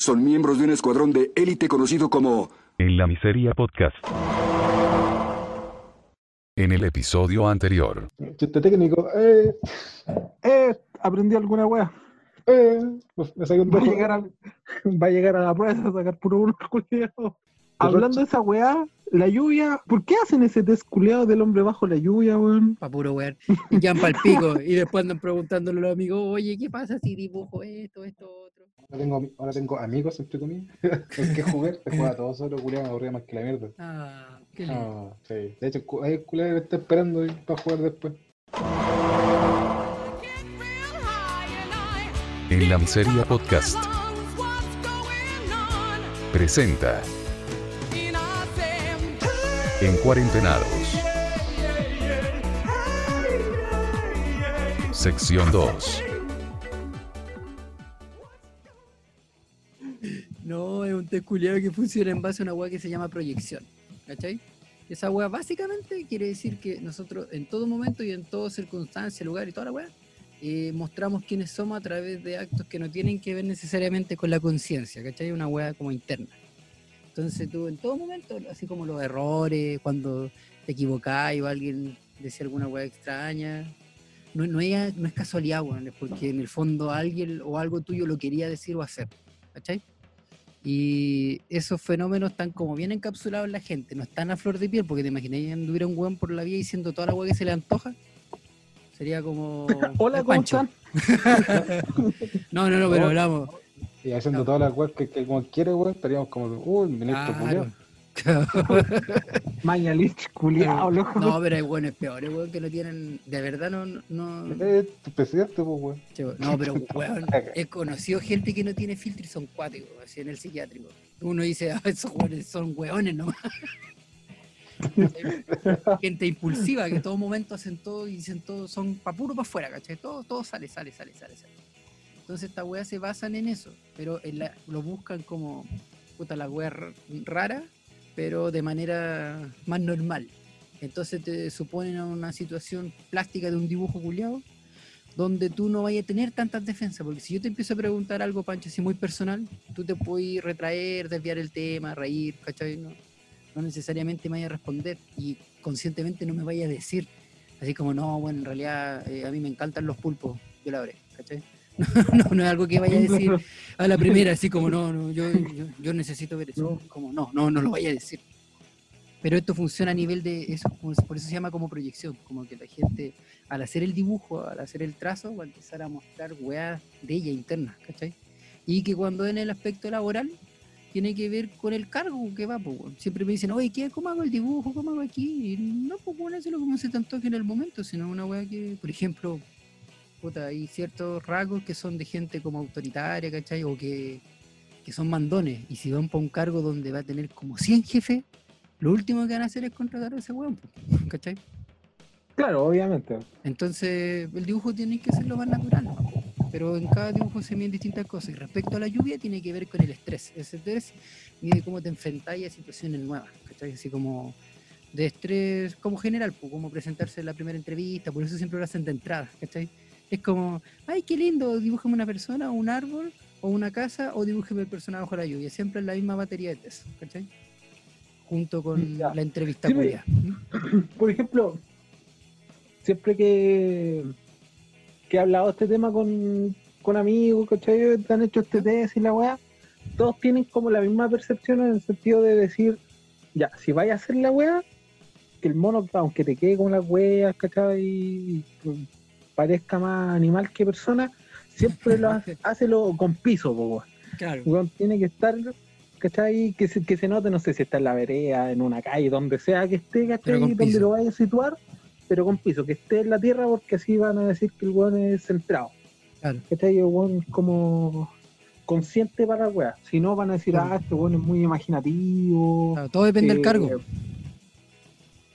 Son miembros de un escuadrón de élite conocido como... En la Miseria Podcast. En el episodio anterior. Chiste técnico. Eh, Eh, aprendí alguna wea. eh, pues me saqué un Va a llegar a, va a, llegar a la prueba a sacar puro uno culiao. Hablando de esa weá, la lluvia, ¿por qué hacen ese test del hombre bajo la lluvia, weón? Pa' puro weón. Y quedan pa'l pico. Y después andan preguntándole a los amigos, oye, ¿qué pasa si dibujo esto, esto, otro? Ahora tengo, ahora tengo amigos, entre comillas, con que jugar. Se juega todo solo, culiado, me aburría más que la mierda. Ah, qué lindo. Ah, sí. De hecho, hay culiado que me está esperando para jugar después. En la Miseria Podcast. Presenta. En cuarentenados. Sección 2. Un test culiao que funciona en base a una weá que se llama proyección. ¿Cachai? Esa weá básicamente quiere decir que nosotros en todo momento y en toda circunstancia, lugar y toda la weá, eh, mostramos quiénes somos a través de actos que no tienen que ver necesariamente con la conciencia, ¿cachai? Una weá como interna. Entonces tú en todo momento, así como los errores, cuando te equivocás o alguien decía alguna weá extraña, no, no, es, no es casualidad, weón, es porque en el fondo alguien o algo tuyo lo quería decir o hacer, ¿cachai? Y esos fenómenos están como bien encapsulados en la gente, no están a flor de piel, porque te imaginas que anduviera un weón por la vía diciendo toda la weá que se le antoja. Sería como. Hola, ¿cómo Pancho. están? No, no, no, pero hablamos. Y haciendo No. todas las weas que, que como quiere, weón, estaríamos como, uy, ministro. Claro. Mañalich culiao, loco. No, pero hay weones peores, weón, que no tienen. De verdad, no. no, Eh, tu presidente, pues, weón. No, pero weón, he conocido gente que no tiene filtro y son cuáticos, así en el psiquiátrico. Uno dice, ah, esos weones son weones nomás. gente impulsiva que en todo momento hacen todo y dicen todo, son pa' puro para afuera, ¿cachai? Todo, todo sale, sale, sale, sale, sale. Entonces estas weas se basan en eso, pero en la- lo buscan como, puta, la wea rara, pero de manera más normal. Entonces te suponen a una situación plástica de un dibujo culiado donde tú no vayas a tener tantas defensas, porque si yo te empiezo a preguntar algo, Pancho, así muy personal, tú te puedes retraer, desviar el tema, reír, ¿cachai? No, no necesariamente me vaya a responder y conscientemente no me vaya a decir, así como, no, bueno, en realidad eh, a mí me encantan los pulpos, yo la habré, ¿cachai? No, no es algo que vaya a decir a la primera, así como, no, no, yo, yo, yo necesito ver eso, como, no, no, no lo vaya a decir. Pero esto funciona a nivel de eso, por eso se llama como proyección, como que la gente al hacer el dibujo, al hacer el trazo, va a empezar a mostrar weas de ella internas, ¿cachai? Y que cuando en el aspecto laboral tiene que ver con el cargo que va, pues, siempre me dicen, oye, ¿qué, ¿cómo hago el dibujo? ¿Cómo hago aquí? Y no, pues, bueno, eso lo como se te antoje en el momento, sino una wea que, por ejemplo, puta, hay ciertos rasgos que son de gente como autoritaria, ¿cachai? O que, que son mandones, y si van para un cargo donde va a tener como 100 jefes, lo último que van a hacer es contratar a ese weón, ¿cachai? Claro, obviamente. Entonces, el dibujo tiene que ser lo más natural, pero en cada dibujo se miden distintas cosas. Y respecto a la lluvia, tiene que ver con el estrés. Ese estrés mide cómo te enfrentáis a situaciones nuevas, ¿cachai? Así como de estrés, como general, como presentarse en la primera entrevista, por eso siempre lo hacen de entrada, ¿cachai? Es como, ay, qué lindo, dibújame una persona, o un árbol, o una casa, o dibújeme el personaje bajo la lluvia. Siempre es la misma batería de test, ¿cachai? Junto con Ya. la entrevista Sí, culiá. Por ejemplo, siempre que, que he hablado de este tema con, con amigos, ¿cachai? Que han hecho este test y la weá, todos tienen como la misma percepción en el sentido de decir, ya, si vaya a hacer la weá, que el mono, aunque te quede con las weas, ¿cachai? Y, parezca más animal que persona, siempre lo hace, hácelo con piso, po. Claro. Weón, tiene que estar, ¿cachai? Que se, que se note, no sé si está en la vereda, en una calle, donde sea que esté, ¿cachai? Donde piso. lo vaya a situar, pero con piso, que esté en la tierra porque así van a decir que el weón es centrado. Claro. ¿Cachai? El weón es como consciente para la weá. Si no, van a decir, Claro. ah, este weón es muy imaginativo. Claro, todo depende del eh, cargo.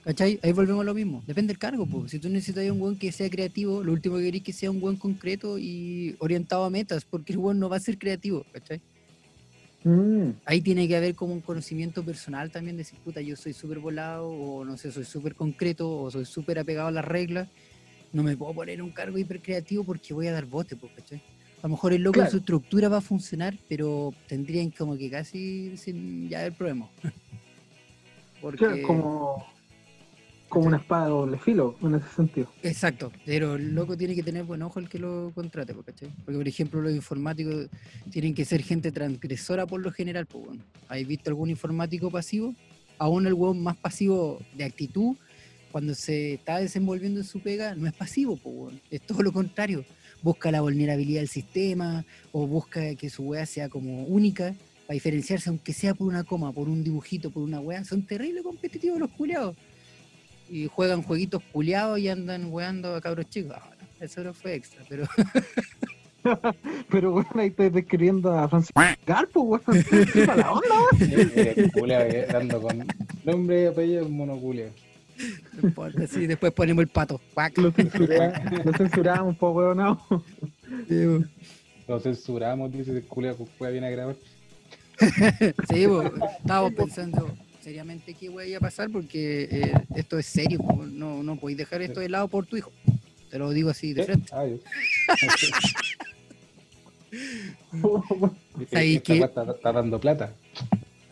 ¿Cachai? Ahí volvemos a lo mismo. Depende del cargo, pues. Si tú necesitas un buen que sea creativo, lo último que querés es que sea un buen concreto y orientado a metas, porque el buen no va a ser creativo, ¿cachai? mm, Ahí tiene que haber como un conocimiento personal también, de decir, puta, yo soy súper volado, o no sé, soy súper concreto, o soy súper apegado a las reglas. No me puedo poner en un cargo hiper creativo porque voy a dar bote, pues, ¿cachai? A lo mejor el loco en Claro. su estructura va a funcionar, pero tendrían como que casi sin ya el problema. Porque, Claro, como, como una espada de doble filo, en ese sentido. Exacto, pero el loco tiene que tener buen ojo el que lo contrate, ¿cachai? Porque, por ejemplo, los informáticos tienen que ser gente transgresora por lo general, pues bueno. ¿Has visto algún informático pasivo? Aún el hueón más pasivo de actitud, cuando se está desenvolviendo en su pega, no es pasivo, pues bueno. Es todo lo contrario. Busca la vulnerabilidad del sistema, o busca que su wea sea como única, para diferenciarse, aunque sea por una coma, por un dibujito, por una wea. Son terribles competitivos los culiados y juegan jueguitos culiados y andan weando a cabros chicos. Ah, no, eso no fue extra, pero Pero bueno, ahí estoy describiendo a Francisco Garpo, weón. ¿Qué para la onda, weón? Eh, dando con nombre y apellido monoculio. no importa, sí, después ponemos el pato. Lo censuramos, lo censuramos, po, weón. No. Lo censuramos, dice el culiao, que juega viene a grabar. Sí, bo, estábamos pensando seriamente qué iba a pasar porque eh, esto es serio, no, no podéis dejar esto de lado por tu hijo. Te lo digo así de ¿Eh? frente. Ah, yo. ¿Sabes Esta qué? weá Está, está dando plata.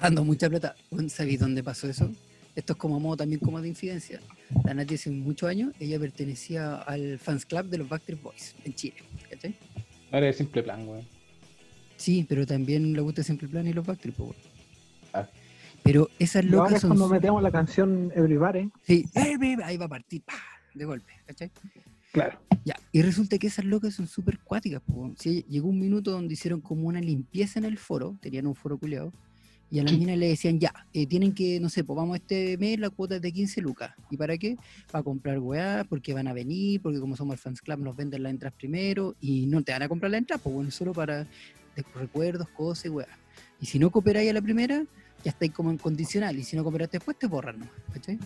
Dando mucha plata. ¿Sabéis dónde pasó eso? Esto es como modo también como de incidencia. La Nati hace muchos años, ella pertenecía al fans club de los Backstreet Boys en Chile. ¿cachai? No era de simple plan, weón. Sí, pero también le gusta Simple Plan y los Backstreet Boys. Ah. Pero esas Y ahora locas es son... cuando metemos la canción Everybody. Sí, eh, ahí va a partir, ¡pah! de golpe, ¿cachai? Claro. Ya, y resulta que esas locas son súper cuáticas. Sí, llegó un minuto donde hicieron como una limpieza en el foro, tenían un foro culeado, y a las minas le decían, ya, eh, tienen que, no sé, pues vamos este mes, la cuota es de 15 lucas. ¿Y para qué? Para comprar weá, porque van a venir, porque como somos el fans club nos venden las entradas primero, y no te van a comprar la entrada, pues bueno, solo para recuerdos, cosas y weá. Y si no cooperáis a la primera, ya estáis como en condicional, y si no cooperaste después, te borran, ¿no? ¿cachai?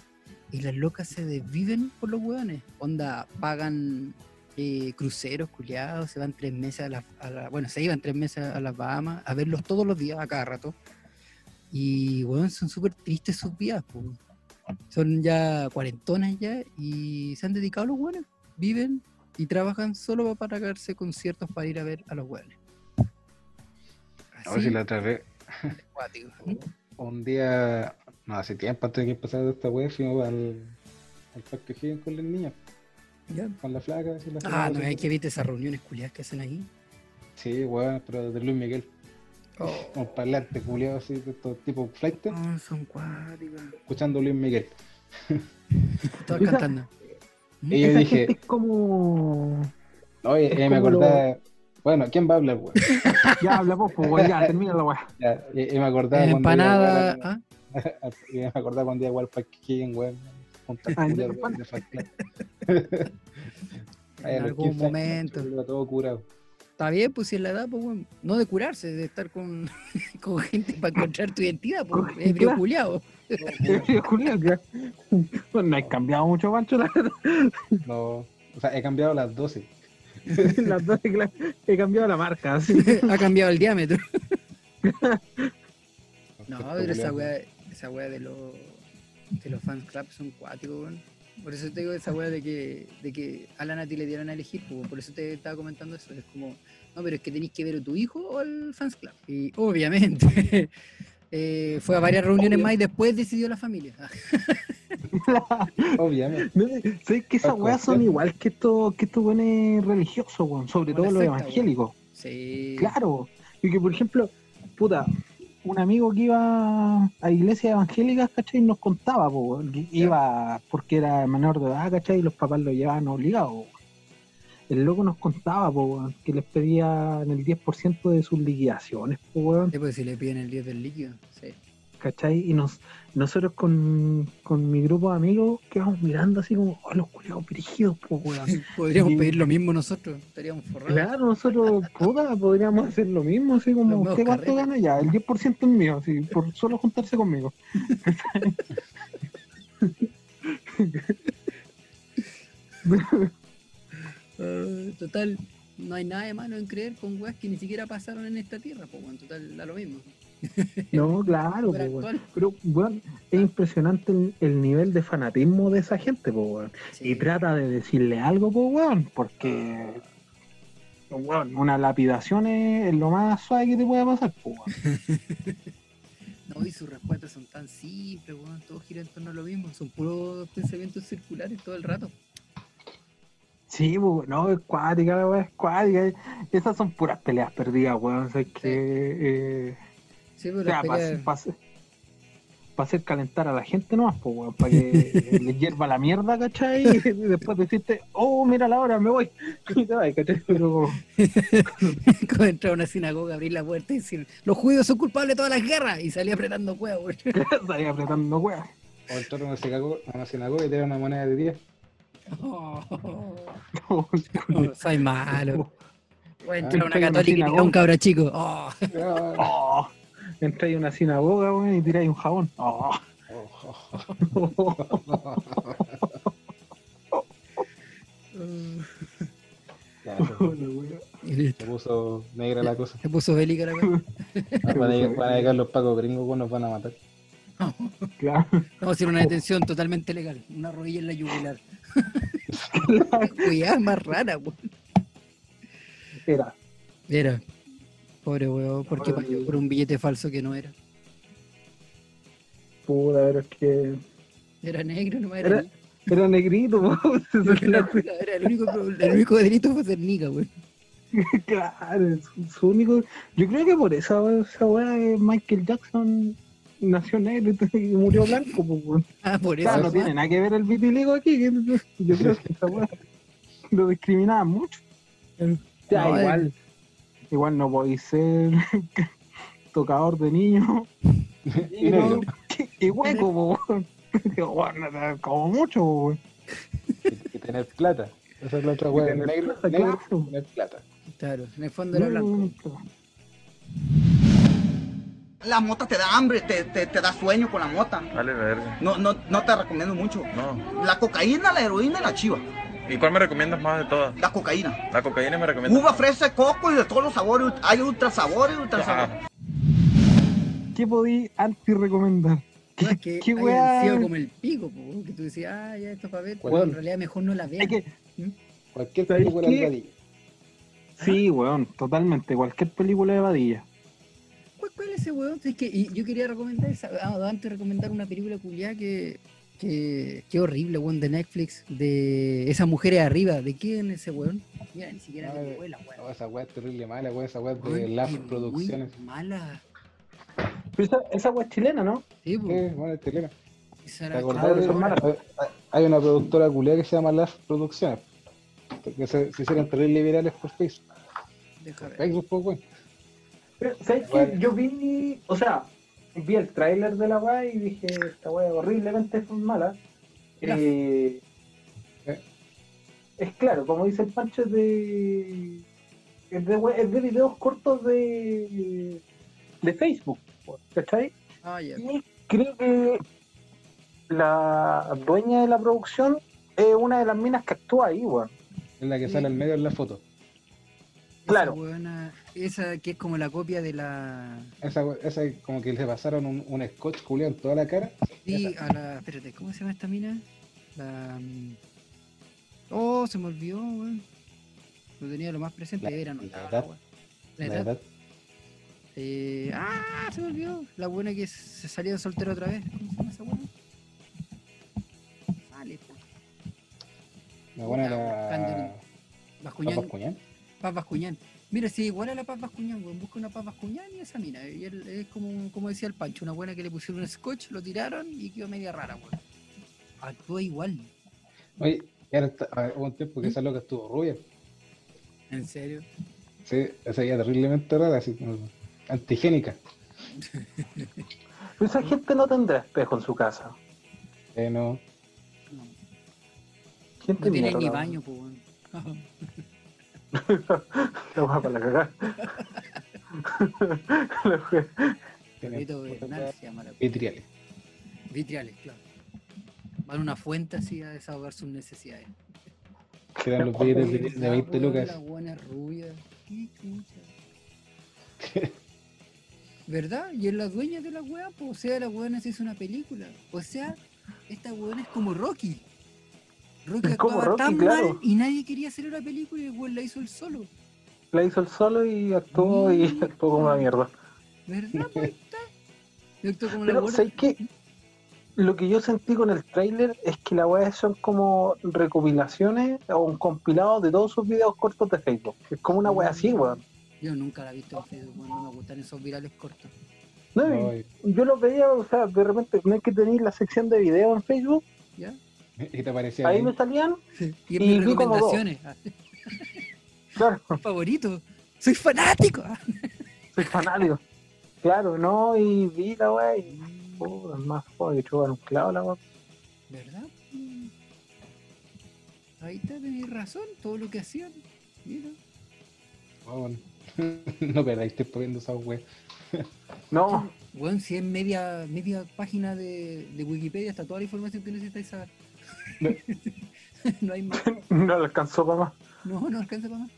Y las locas se desviven por los weones. Onda, pagan eh, cruceros, culiados, se van tres meses a las, a la- bueno, se iban tres meses a las Bahamas a verlos todos los días, a cada rato. Y, weón, son súper tristes sus vidas, po. Son ya cuarentonas ya y se han dedicado a los weones. Viven y trabajan solo para pagarse conciertos para ir a ver a los weones. A ver si Así la otra vez. un día, no, hace tiempo antes de que empezara esta weá, fuimos al, al Parque Higgins con las niñas, Ya. con la flaca. así, la Ah, flaca, no hay que viste esas reuniones culiadas que hacen ahí. Sí, weón, pero de Luis Miguel. Oh, Un parlante culiado así, de estos tipo flight, oh, son cuáticas. escuchando a Luis Miguel. Todas Esa- cantando. Y yo dije, gente es como. oye, es eh, me lo- acordaba. Bueno, ¿quién va a hablar, weón? Ya hablamos, pues, weón, ya, termina la weá. Ya, y, y me acordaba cuando iba, Empanada. weón, ¿ah? y me acordaba cuando iba al Parque Higgins, weón. Ah, ¿en weón, de a los algún 15 años, momento. iba todo curado. Está bien, pues si es la edad, pues bueno, no de curarse, de estar con, con gente para encontrar tu identidad, pues. Julián, ya. Bueno, no hay cambiado mucho, Pancho, la verdad. No, o sea, he cambiado las 12. Las dos, he cambiado la marca. así. ha cambiado el diámetro. No, pero esa weá, esa weá de los de los fans club son cuáticos, weón. Por eso te digo esa weá de que, de que a la Nati le dieron a elegir, por eso te estaba comentando eso. Es como, no, pero es que tenéis que ver a tu hijo o al fans club. Y obviamente eh, fue a varias reuniones Obvio. más y después decidió la familia. Obviamente. No, ¿Sabes que esas weas son igual que estos que estos buenos religiosos, weón? Sobre Como todo los secta, evangélicos. Sí. Claro. Y que, por ejemplo, puta, un amigo que iba a iglesias evangélicas, ¿cachai? Nos contaba, po, iba porque era menor de edad, ¿cachai? Y los papás lo llevaban obligado. El loco nos contaba, po, weón, que les pedían el 10% de sus liquidaciones, po, weón, Sí, pues si le piden el 10 del líquido. Sí. ¿cachai? Y nos, nosotros con, con mi grupo de amigos quedamos mirando así como, oh, los culiados brígidos, po, weón. Podríamos Y- pedir lo mismo nosotros, estaríamos forrados. Claro, nosotros, puta, podríamos hacer lo mismo, así como, ¿usted cuánto gana? Ya, el 10% es mío, así, por solo juntarse conmigo. Ah, total, no hay nada de malo en creer con weas que ni siquiera pasaron en esta tierra, pues bueno, total, da lo mismo. No, claro, po, pero, weón, es impresionante el, el nivel de fanatismo de esa gente, po. Sí. Y trata de decirle algo, po, weón, porque weón, una lapidación es, lo más suave que te puede pasar, po. No, y sus respuestas son tan simples, weón. Todo gira en torno a lo mismo. Son puros pensamientos circulares todo el rato. Sí, po, no, es cuática, la weá, es cuática. Esas son puras peleas perdidas, weón. O sea, es que. eh, Sí, pero o sea, las para peleas- hacer calentar a la gente nomás, pues, weón, para que le hierva la mierda, ¿cachai? Y después decirte, oh, mira la hora, me voy. Y te vas, ¿cachai? Pero, Como entrar a una sinagoga, abrir la puerta y decir, los judíos son culpables de todas las guerras. Y salía apretando huevos, weón. salí apretando weón. O entrar a una sinagoga, a una sinagoga y te dan una moneda de 10. Oh, oh, soy malo. Entrar a una Entra en una católica y tirar sinagoga. un cabro chico. Oh. Oh, entráis a una sinagoga, weón, y tiráis un jabón. Oh. oh, oh. Se puso negra la cosa. Se puso bélica la. Ah, Van a llegar, a los pacos gringos, nos van a matar. claro. Vamos a hacer una detención totalmente legal. Una rodilla en la yugular. Cuidado, más rara, weón. Era. Era. Pobre weón, porque Pobre pagó por un billete falso que no era. Puta, pero es que. Era negro, no era. Era- Era negrito, weón. Era, era el, único, el único delito fue ser nica, weón. Claro, su, su único. Yo creo que por esa, esa weá Michael Jackson nació negro y murió blanco, pues. Ah, por O eso. sea, no tiene nada que ver el vitiligo aquí. que yo creo que esa weá lo discriminaban mucho. Ya, No, igual. Igual no podéis ser tocador de niños y, no- y hueco, po, como mucho, po. Y, y tener plata. Esa es la otra Negro, negro, tener plata. Claro, en el fondo era blanco. La mota te da hambre, te, te, te da sueño con la mota. Vale, verga. No, no, no te recomiendo mucho. No. La cocaína, la heroína y la chiva. ¿Y cuál me recomiendas más de todas? La cocaína. La cocaína me recomiendas. Uva, fresa, coco y de todos los sabores. Hay ultra sabores, ultra sabores. Ajá. ¿Qué podí anti-recomendar? No, es que ¿Qué hayan weá? sido como el pico, po, weón, que tú decías, ah, ya esto para ver, Weón. en realidad mejor no la veas. Es que, Cualquier ¿Sabéis película de Vadillo. sí, weón, totalmente. Cualquier película de Badilla. ¿Cuál, es ese weón? Es que y yo quería recomendar, esa, ah, antes recomendar una película culiada que, que, que horrible, weón, de Netflix, de esas mujeres arriba. ¿De quién es ese weón? Mira, ni siquiera No, me eh, vuela, weón. No, esa weá es terrible mala, weá. Esa weá es de Weón, muy Producciones. Mala. Pero esa, esa weá es chilena, ¿no? Sí, po. Sí, bueno, es chilena. ¿Te acordás? de- malas. hay- Hay una productora culiada que se llama Laugh Producciones. Que se, se hicieron terribles virales por Facebook. Deja ver. Facebook, pues, weón. Pero, ¿sabes qué? Yo vi, o sea, vi el tráiler de la weá y dije, esta weá es horriblemente mala. Eh, ¿Eh? es claro, como dice el Pancho, es de, es de, we- es de videos cortos de, de Facebook, ¿cachai? Ya. Y creo que la dueña de la producción es una de las minas que actúa ahí, weón. Es la que Sí. sale al medio en la foto. Claro. Esa, weona- esa que es como la copia de la. Esa, esa es como que le pasaron un, un scotch culiado en toda la cara. Sí, a la. Espérate, ¿cómo se llama esta mina? La. mm, Oh, se me olvidó, weón. Lo tenía lo más presente, La- era, no la edad. la. La edad. edad. Eh, ah, se me olvidó. La buena que se salió de soltera otra vez. ¿Cómo se llama esa buena? Sale, po. La buena la. Bascuñán. Paz Bascuñán. Mira, si igual a la Paz Bascuñán, weón. Busca una Paz Bascuñán y esa mina. Y él, es como, como decía el Pancho, una buena que le pusieron un scotch, lo tiraron y quedó media rara, weón. Actúa igual. Oye, y ahora está- a ver, hubo un tiempo ¿Mm? que esa loca estuvo rubia. ¿En serio? Sí, esa ya terriblemente rara, así como antigénica. Pero esa gente no tendrá espejo en su casa. Eh, no. No, Gente no tiene mierda, ni baño, pues, weón. La weá para la cagada. La Bernal se llama vitriales. Vitriales, claro. Van a una fuente así a desahogar sus necesidades. Que eran los billetes de, de ¿Verdad, 20 weón? lucas. La buena rubia. Qué chucha. ¿Verdad? Y es la dueña de la weá, pues, o sea, la weá se hizo una película. O sea, esta weá es como Rocky. Rocky Es como actuaba Rocky, tan claro. mal y nadie quería hacer una película y el weón la hizo él solo. La hizo el solo y actuó y actuó como una mierda. ¿Verdad? Pues está. Como Pero. ¿sabes qué? Lo que yo sentí con el tráiler es que la weá son como recopilaciones o un compilado de todos sus videos cortos de Facebook. Es como una weá así, weón. Yo nunca la he visto en Facebook, bueno, no me gustan esos virales cortos. No, yo los veía, o sea, de repente, no es que tenéis la sección de videos en Facebook, ¿Ya? ¿Y te parecía ahí bien? me salían, Y en Y mis recomendaciones. claro, favorito. Soy fanático. soy fanático. Claro, no, y vi la weá y. Oh, es más joder que chupan un clavo la weá. ¿Verdad? Ahí está, tenéis razón, todo lo que hacían. Mira. Oh, bueno. no perdáis tiempo viendo esa wea. No, Bueno, si es media, media página de, de Wikipedia, está toda la información que necesitáis saber. no hay más. no alcanzó para más. No, no alcanza para más.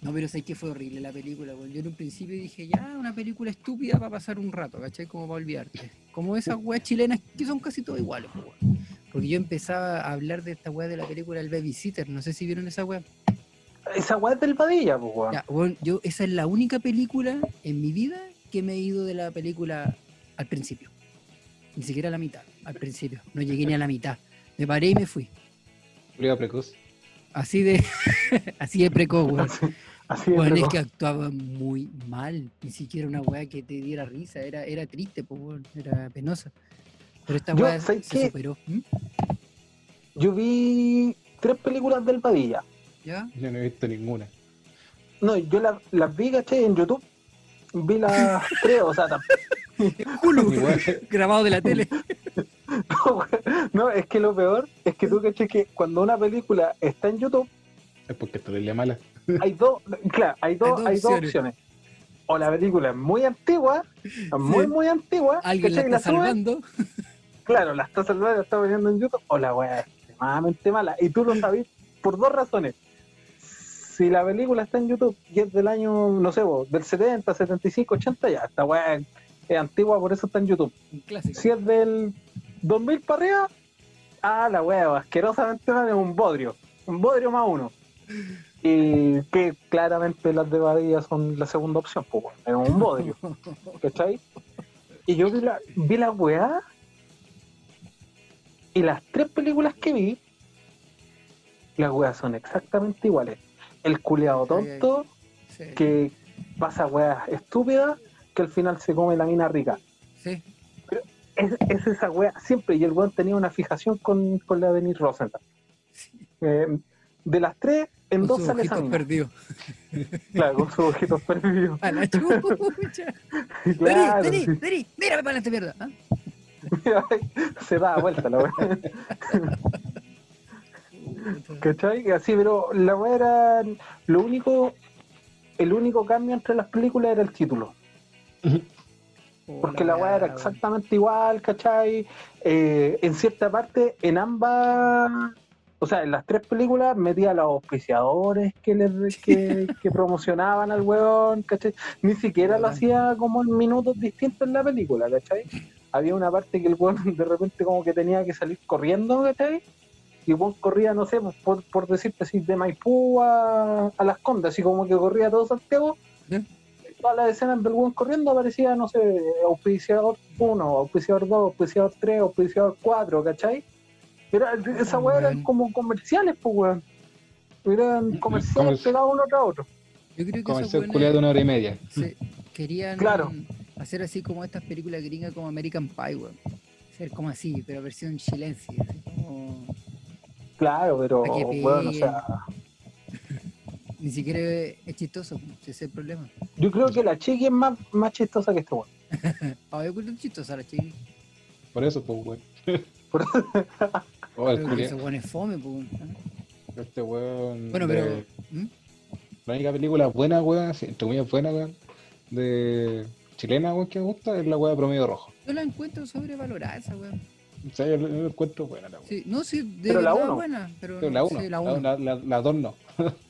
No, pero sé que fue horrible la película, weón. Yo en un principio dije, ya, una película estúpida para pasar un rato, ¿cachai? Como para olvidarte. Como esas weas chilenas que son casi todas iguales, weón. Porque yo empezaba a hablar de esta wea de la película El Babysitter, no sé si vieron esa wea. Esa weá es del Padilla, pues weón. Ya, weón, yo, esa es la única película en mi vida que me he ido de la película al principio. Ni siquiera a la mitad, al principio. No llegué ni a la mitad. Me paré y me fui. Prueba precoz. Así de, así de precoz, weón. Así es, Weón, es que actuaba muy mal. Ni siquiera una weá que te diera risa. Era, era triste, pues, weón. Era penosa. Pero esta Yo, weá ¿sabes se qué? superó. ¿Mm? Yo vi tres películas del Padilla. ¿Ya? Yo no he visto ninguna. No, yo la- las vi, ¿cachai? En YouTube. Vi las tres, o sea, tam- Hulu, Igual. grabado de la tele. no, es que lo peor es que tú, ¿cachai? Que cuando una película está en YouTube, Es porque esto es mala. hay dos, claro, hay dos, hay dos opciones. O la película es muy antigua, muy, muy antigua, Alguien la está suben, salvando. claro, la está salvando, la está poniendo en YouTube, o la weá es extremadamente mala. Y tú lo sabes por dos razones. Si la película está en YouTube y es del año, no sé, vos, del 70, 75, 80, ya, esta weá es, antigua, por eso está en YouTube. Clásico. Si es del 2000 para arriba, ah, la weá, asquerosamente mal, es un bodrio. Un bodrio más uno. Y que claramente las de Badilla son la segunda opción, pues, es un bodrio. ¿Cachai? Y yo vi la, vi la weá y las tres películas que vi, las weas son exactamente iguales. El culeado tonto Sí. que pasa weas estúpidas que al final se come la mina rica. Sí. Es, es esa wea siempre. Y el weón tenía una fijación con, con la Denise Rosenthal. Eh, de las tres, en Con dos sale esa perdidos. Claro, con sus ojitos perdidos. A la chucha. Claro, sí. Deri, Deri, mírame para esta mierda. ¿ah? se da vuelta la wea. ¿Cachai? Así, pero la weá era. Lo único. El único cambio entre las películas era el título. Porque la weá era exactamente igual, ¿cachai? Eh, en cierta parte, en ambas. O sea, en las tres películas metía a los auspiciadores que, les, que, que promocionaban al weón, ¿cachai? Ni siquiera lo hacía como en minutos distintos en la película, ¿cachai? Había una parte que el weón de repente como que tenía que salir corriendo, ¿cachai? Y weón corría, no sé, pues, por, por decirte así, de Maipú a, a Las Condes, así como que corría todo Santiago. Ya. Todas las escenas del weón corriendo aparecía, no sé, auspiciador 1, auspiciador 2, auspiciador 3, auspiciador 4, ¿cachai? Era, esa weá eran como comerciales, pues weón. Eran comerciales comerci- pegados uno tras otro. Yo creo que Como el esos ser buenos culiado de una hora y media. se- querían Claro. hacer así como estas películas gringas como American Pie, weón. Ser como así, pero versión chilense. Así como... Claro, pero weón, o sea, Ni siquiera es chistoso, ese es el problema. yo creo que la chiqui es más, más chistosa que este weón. Ah, yo encuentro chistosa la chica. Por eso, pues, weón. Por- Oh, el que ese culiao. weón es fome, pues. Este weón. Bueno, de- pero. ¿Mm? La única película buena, weón, entre comillas buena, weón, de chilena, weón, que me gusta es la weá de promedio rojo. Yo la encuentro sobrevalorada esa weón. O sea, yo la la encuentro buena, la weá. Sí, no, sí, de Pero la verdad uno. buena. Pero, Pero la 1, sí, la la, uno. la, la, la dos no.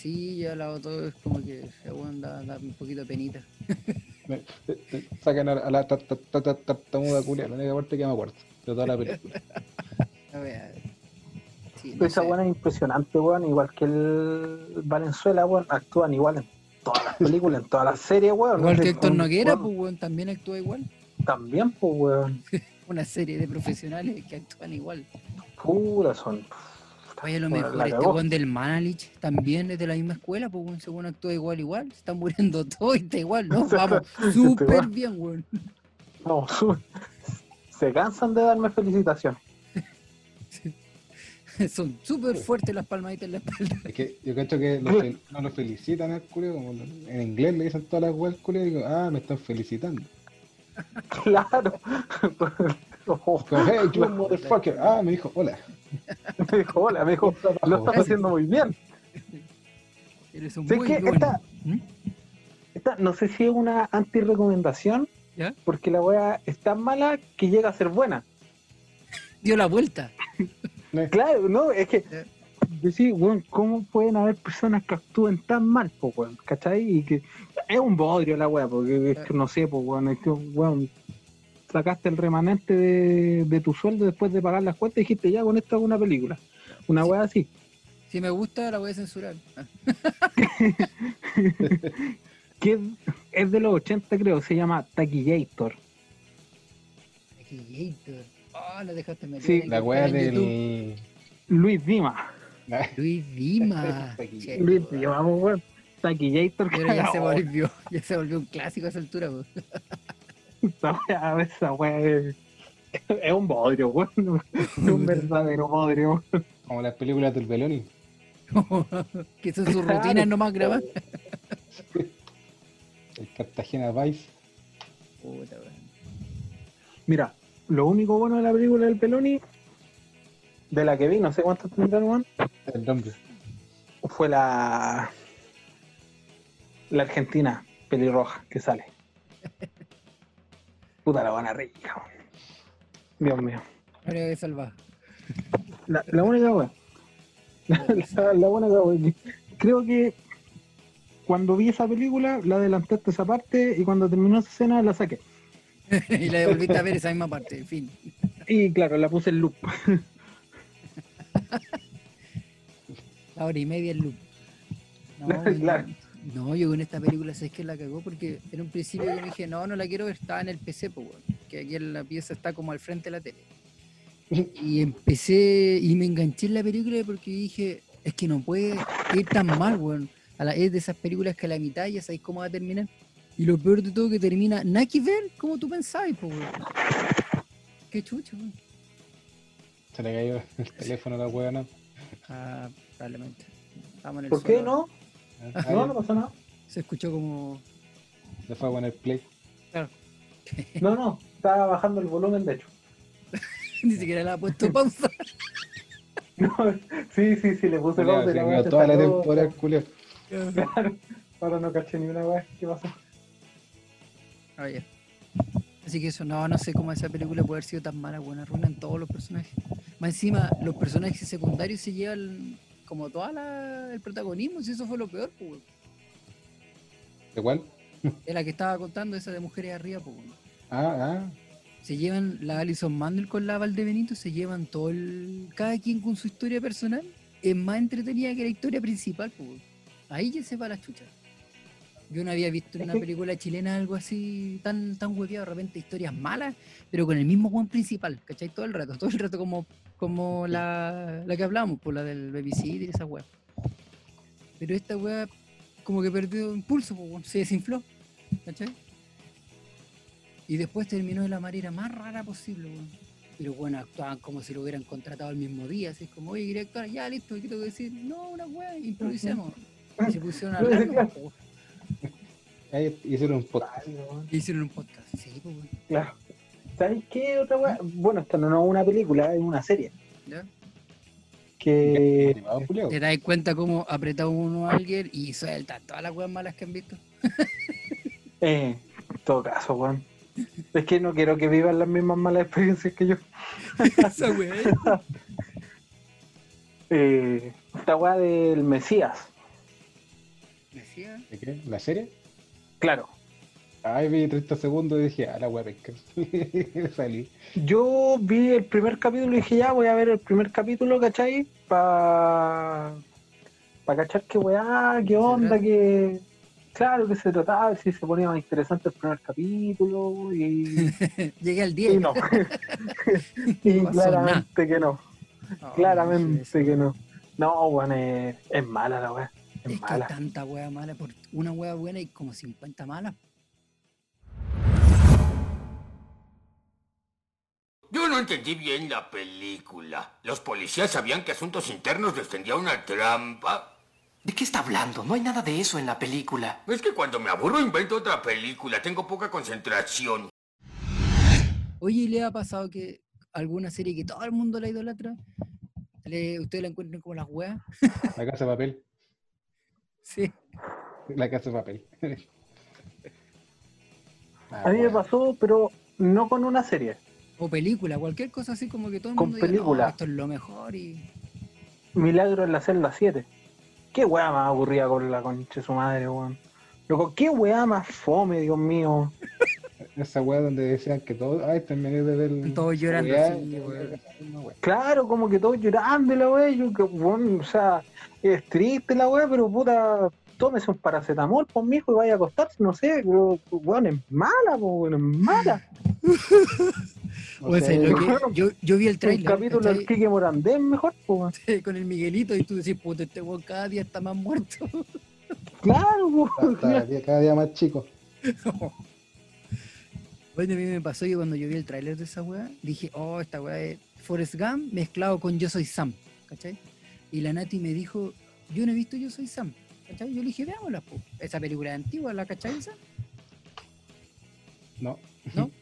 Sí, ya la otra es como que ese weón da, da un poquito de penita. Sacan a, a la ta- ta- tartamuda culia, la única parte que me acuerdo de toda la película. A ver. Sí, no Esa buena es impresionante, weón. Igual que el Valenzuela, weón. Actúan igual en todas las películas, en todas las series, weón. Igual No que Héctor Noguera, weón, pues, weón, también actúa igual. También, pues, weón. Una serie de profesionales que actúan igual. Pura son. Oye, a lo Bueno, mejor la este weón del Manalich también es de la misma escuela, pues weón, según actúa igual, igual. Se están muriendo todos y está igual, ¿no? Vamos, súper weón. bien, weón. No, se cansan de darme felicitaciones. Son súper fuertes las palmaditas en la espalda. Es que yo cacho que fel- no lo felicitan al culio, como lo- en inglés le dicen todas las weas al culio y digo, ah, me están felicitando. Claro. Como, hey, you motherfucker. Ah, me dijo, hola. Me dijo, hola, me dijo, lo estás haciendo muy bien. Eres un ¿Sabes muy bueno. Esta- ¿Mm? Esta, no sé si es una anti-recomendación, ¿Ya? porque la wea es tan mala que llega a ser buena. Dio la vuelta. Claro, no, es que decir, weón, ¿cómo pueden haber personas que actúen tan mal, po, weón? ¿Cachai? Y que es un bodrio la wea, porque es que no sé, po, weón, es que, weón, sacaste el remanente de, de tu sueldo después de pagar las cuentas y dijiste, ya, con esto hago una película. Una wea así. Si me gusta, la voy a censurar. Ah, Que es, es de los 80, creo, se llama Taquillator. aquí, Gator. Oh, lo dejaste meter Sí, La wea en YouTube. del. Luis Dima. Luis Dima. Luis. Dima, weón. Taquillator, Pero ya se volvió, ya se volvió un clásico a esa altura, weón. Esa wea, esa wea es, es un bodrio, weón. Es un verdadero bodrio. Como las películas del Beloni. que son sus Claro. rutinas nomás grabadas. El Cartagena Vice. Puta, weón. Mira, lo único bueno de la película del Peloni, de la que vi, no sé cuántas tendrán, weón, El nombre. fue la. La Argentina pelirroja que sale. Puta la buena rica. Dios mío. La, la única. La, la, la única. Creo que cuando vi esa película, la adelanté hasta esa parte y cuando terminó esa escena la saqué. y la devolviste a ver esa misma parte, en fin. Y claro, la puse en loop. La hora y media el loop. No, Claro. Weón, no, yo con esta película sé que la cagó porque en un principio yo me dije, no, no la quiero ver, estaba en el PC, pues, weón, que aquí en la pieza está como al frente de la tele. Y empecé y me enganché en la película porque dije, es que no puede ir tan mal, weón. A la, es de esas películas que a la mitad ya sabéis cómo va a terminar. Y lo peor de todo que termina, nada que ver como tú pensabas, pues, weón. Qué chucho, weón. Se le cayó el teléfono a la wea, ¿no? Ah, probablemente. Estamos en el ¿Por qué no? No, no pasa nada. Se escuchó como. Le fue a poner play. No, no, estaba bajando el volumen, de hecho. Ni siquiera le ha puesto pausa. No, sí, sí, sí, le puse pausa y la se toda la temporada, culio. Claro. Ahora no caché ni una weá. ¿Qué pasó? Ah, ya. Así que eso, no, no sé cómo esa película puede haber sido tan mala, buena, arruinan todos los personajes. Más encima, los personajes secundarios se llevan como toda la, el protagonismo, si eso fue lo peor, pues. ¿De cuál? Es la que estaba contando, esa de mujeres arriba, pues. Ah, ah. Se llevan la Alison Mandel con la Valdebenito, se llevan todo el. Cada quien con su historia personal. Es más entretenida que la historia principal, pues. Ahí ya se va la chucha. Yo no había visto en una película chilena algo así tan tan hueveado, de repente historias malas, pero con el mismo Juan principal, ¿cachai? Todo el rato, todo el rato como, como la, la que hablamos, por la del babysitter y esa weá. Pero esta weá como que perdió impulso, pues, se desinfló, ¿cachai? Y después terminó de la manera más rara posible, weón. Pero bueno, actuaban como si lo hubieran contratado el mismo día, así como, oye, quería actuar, ya listo, ¿qué tengo que decir? No, una weá, improvisemos. Y se pusieron a hablar, weón, po, weón. Ahí hicieron un podcast. Hicieron un podcast, sí, pues, weón. Claro. ¿Sabes qué otra weá? Bueno, esto no es una película, es una serie. ¿ya? Que. Te das cuenta cómo aprieta uno a alguien y suelta todas las weas malas que han visto. Eh, en todo caso, weón. Es que no quiero que vivan las mismas malas experiencias que yo. Esa wea. Eh, esta weá del Mesías, Decía, ¿De qué? ¿La serie? claro. Ay, vi 30 segundos y dije, ah, la wea pesca. Salí. Yo vi el primer capítulo y dije, ya voy a ver el primer capítulo, ¿cachai? Para pa cachar qué weá, qué onda, que. Claro que se trataba, si se ponía más interesante el primer capítulo y. Llegué al y 10. no. y No pasó claramente que no. Claramente sí, que no. No, weón, es, es mala la weá. Es, Es que hay mala. tanta wea mala. Por una wea buena y como 50 malas. Yo no entendí bien la película. ¿Los policías sabían que Asuntos Internos les tendía una trampa? ¿De qué está hablando? No hay nada de eso en la película. Es que cuando me aburro invento otra película. Tengo poca concentración. Oye, ¿y ¿le ha pasado que alguna serie que todo el mundo la idolatra, le, ustedes la encuentran como las weas? La casa de papel. Sí. La casa de papel. Ah, A mí me pasó, pero no con una serie. O película, cualquier cosa así como que todo el Con mundo diga, "No, película. esto es lo mejor y... Milagro en la celda 7. Qué weá más aburrida con la concha de su madre, weón. Loco, qué weá más fome, Dios mío. Esa wea donde decían que todos, ay, terminé de ver. Todos llorando weá, así, wea. Claro, como que todos llorando la weá. Yo, que, weón, o sea, es triste la weá, pero puta, tómese un paracetamol, por mi hijo, y vaya a acostarse, no sé, pero, weón, es mala, po, weón, es mala. O O sea, sea, lo que- yo, yo vi el Un trailer capítulo del Kike Morandé mejor, po, con el Miguelito y tú decís, puta, este weón cada día está más muerto. Claro, po, cada, día, cada día más chico. Bueno, a mí me pasó que cuando yo vi el tráiler de esa weá, dije, oh, esta weá es Forrest Gump mezclado con Yo Soy Sam, ¿cachai? Y la Nati me dijo, yo no he visto Yo Soy Sam, ¿cachai? Yo le dije, veámosla, po. esa película es antigua, ¿la cachai esa? No. ¿No?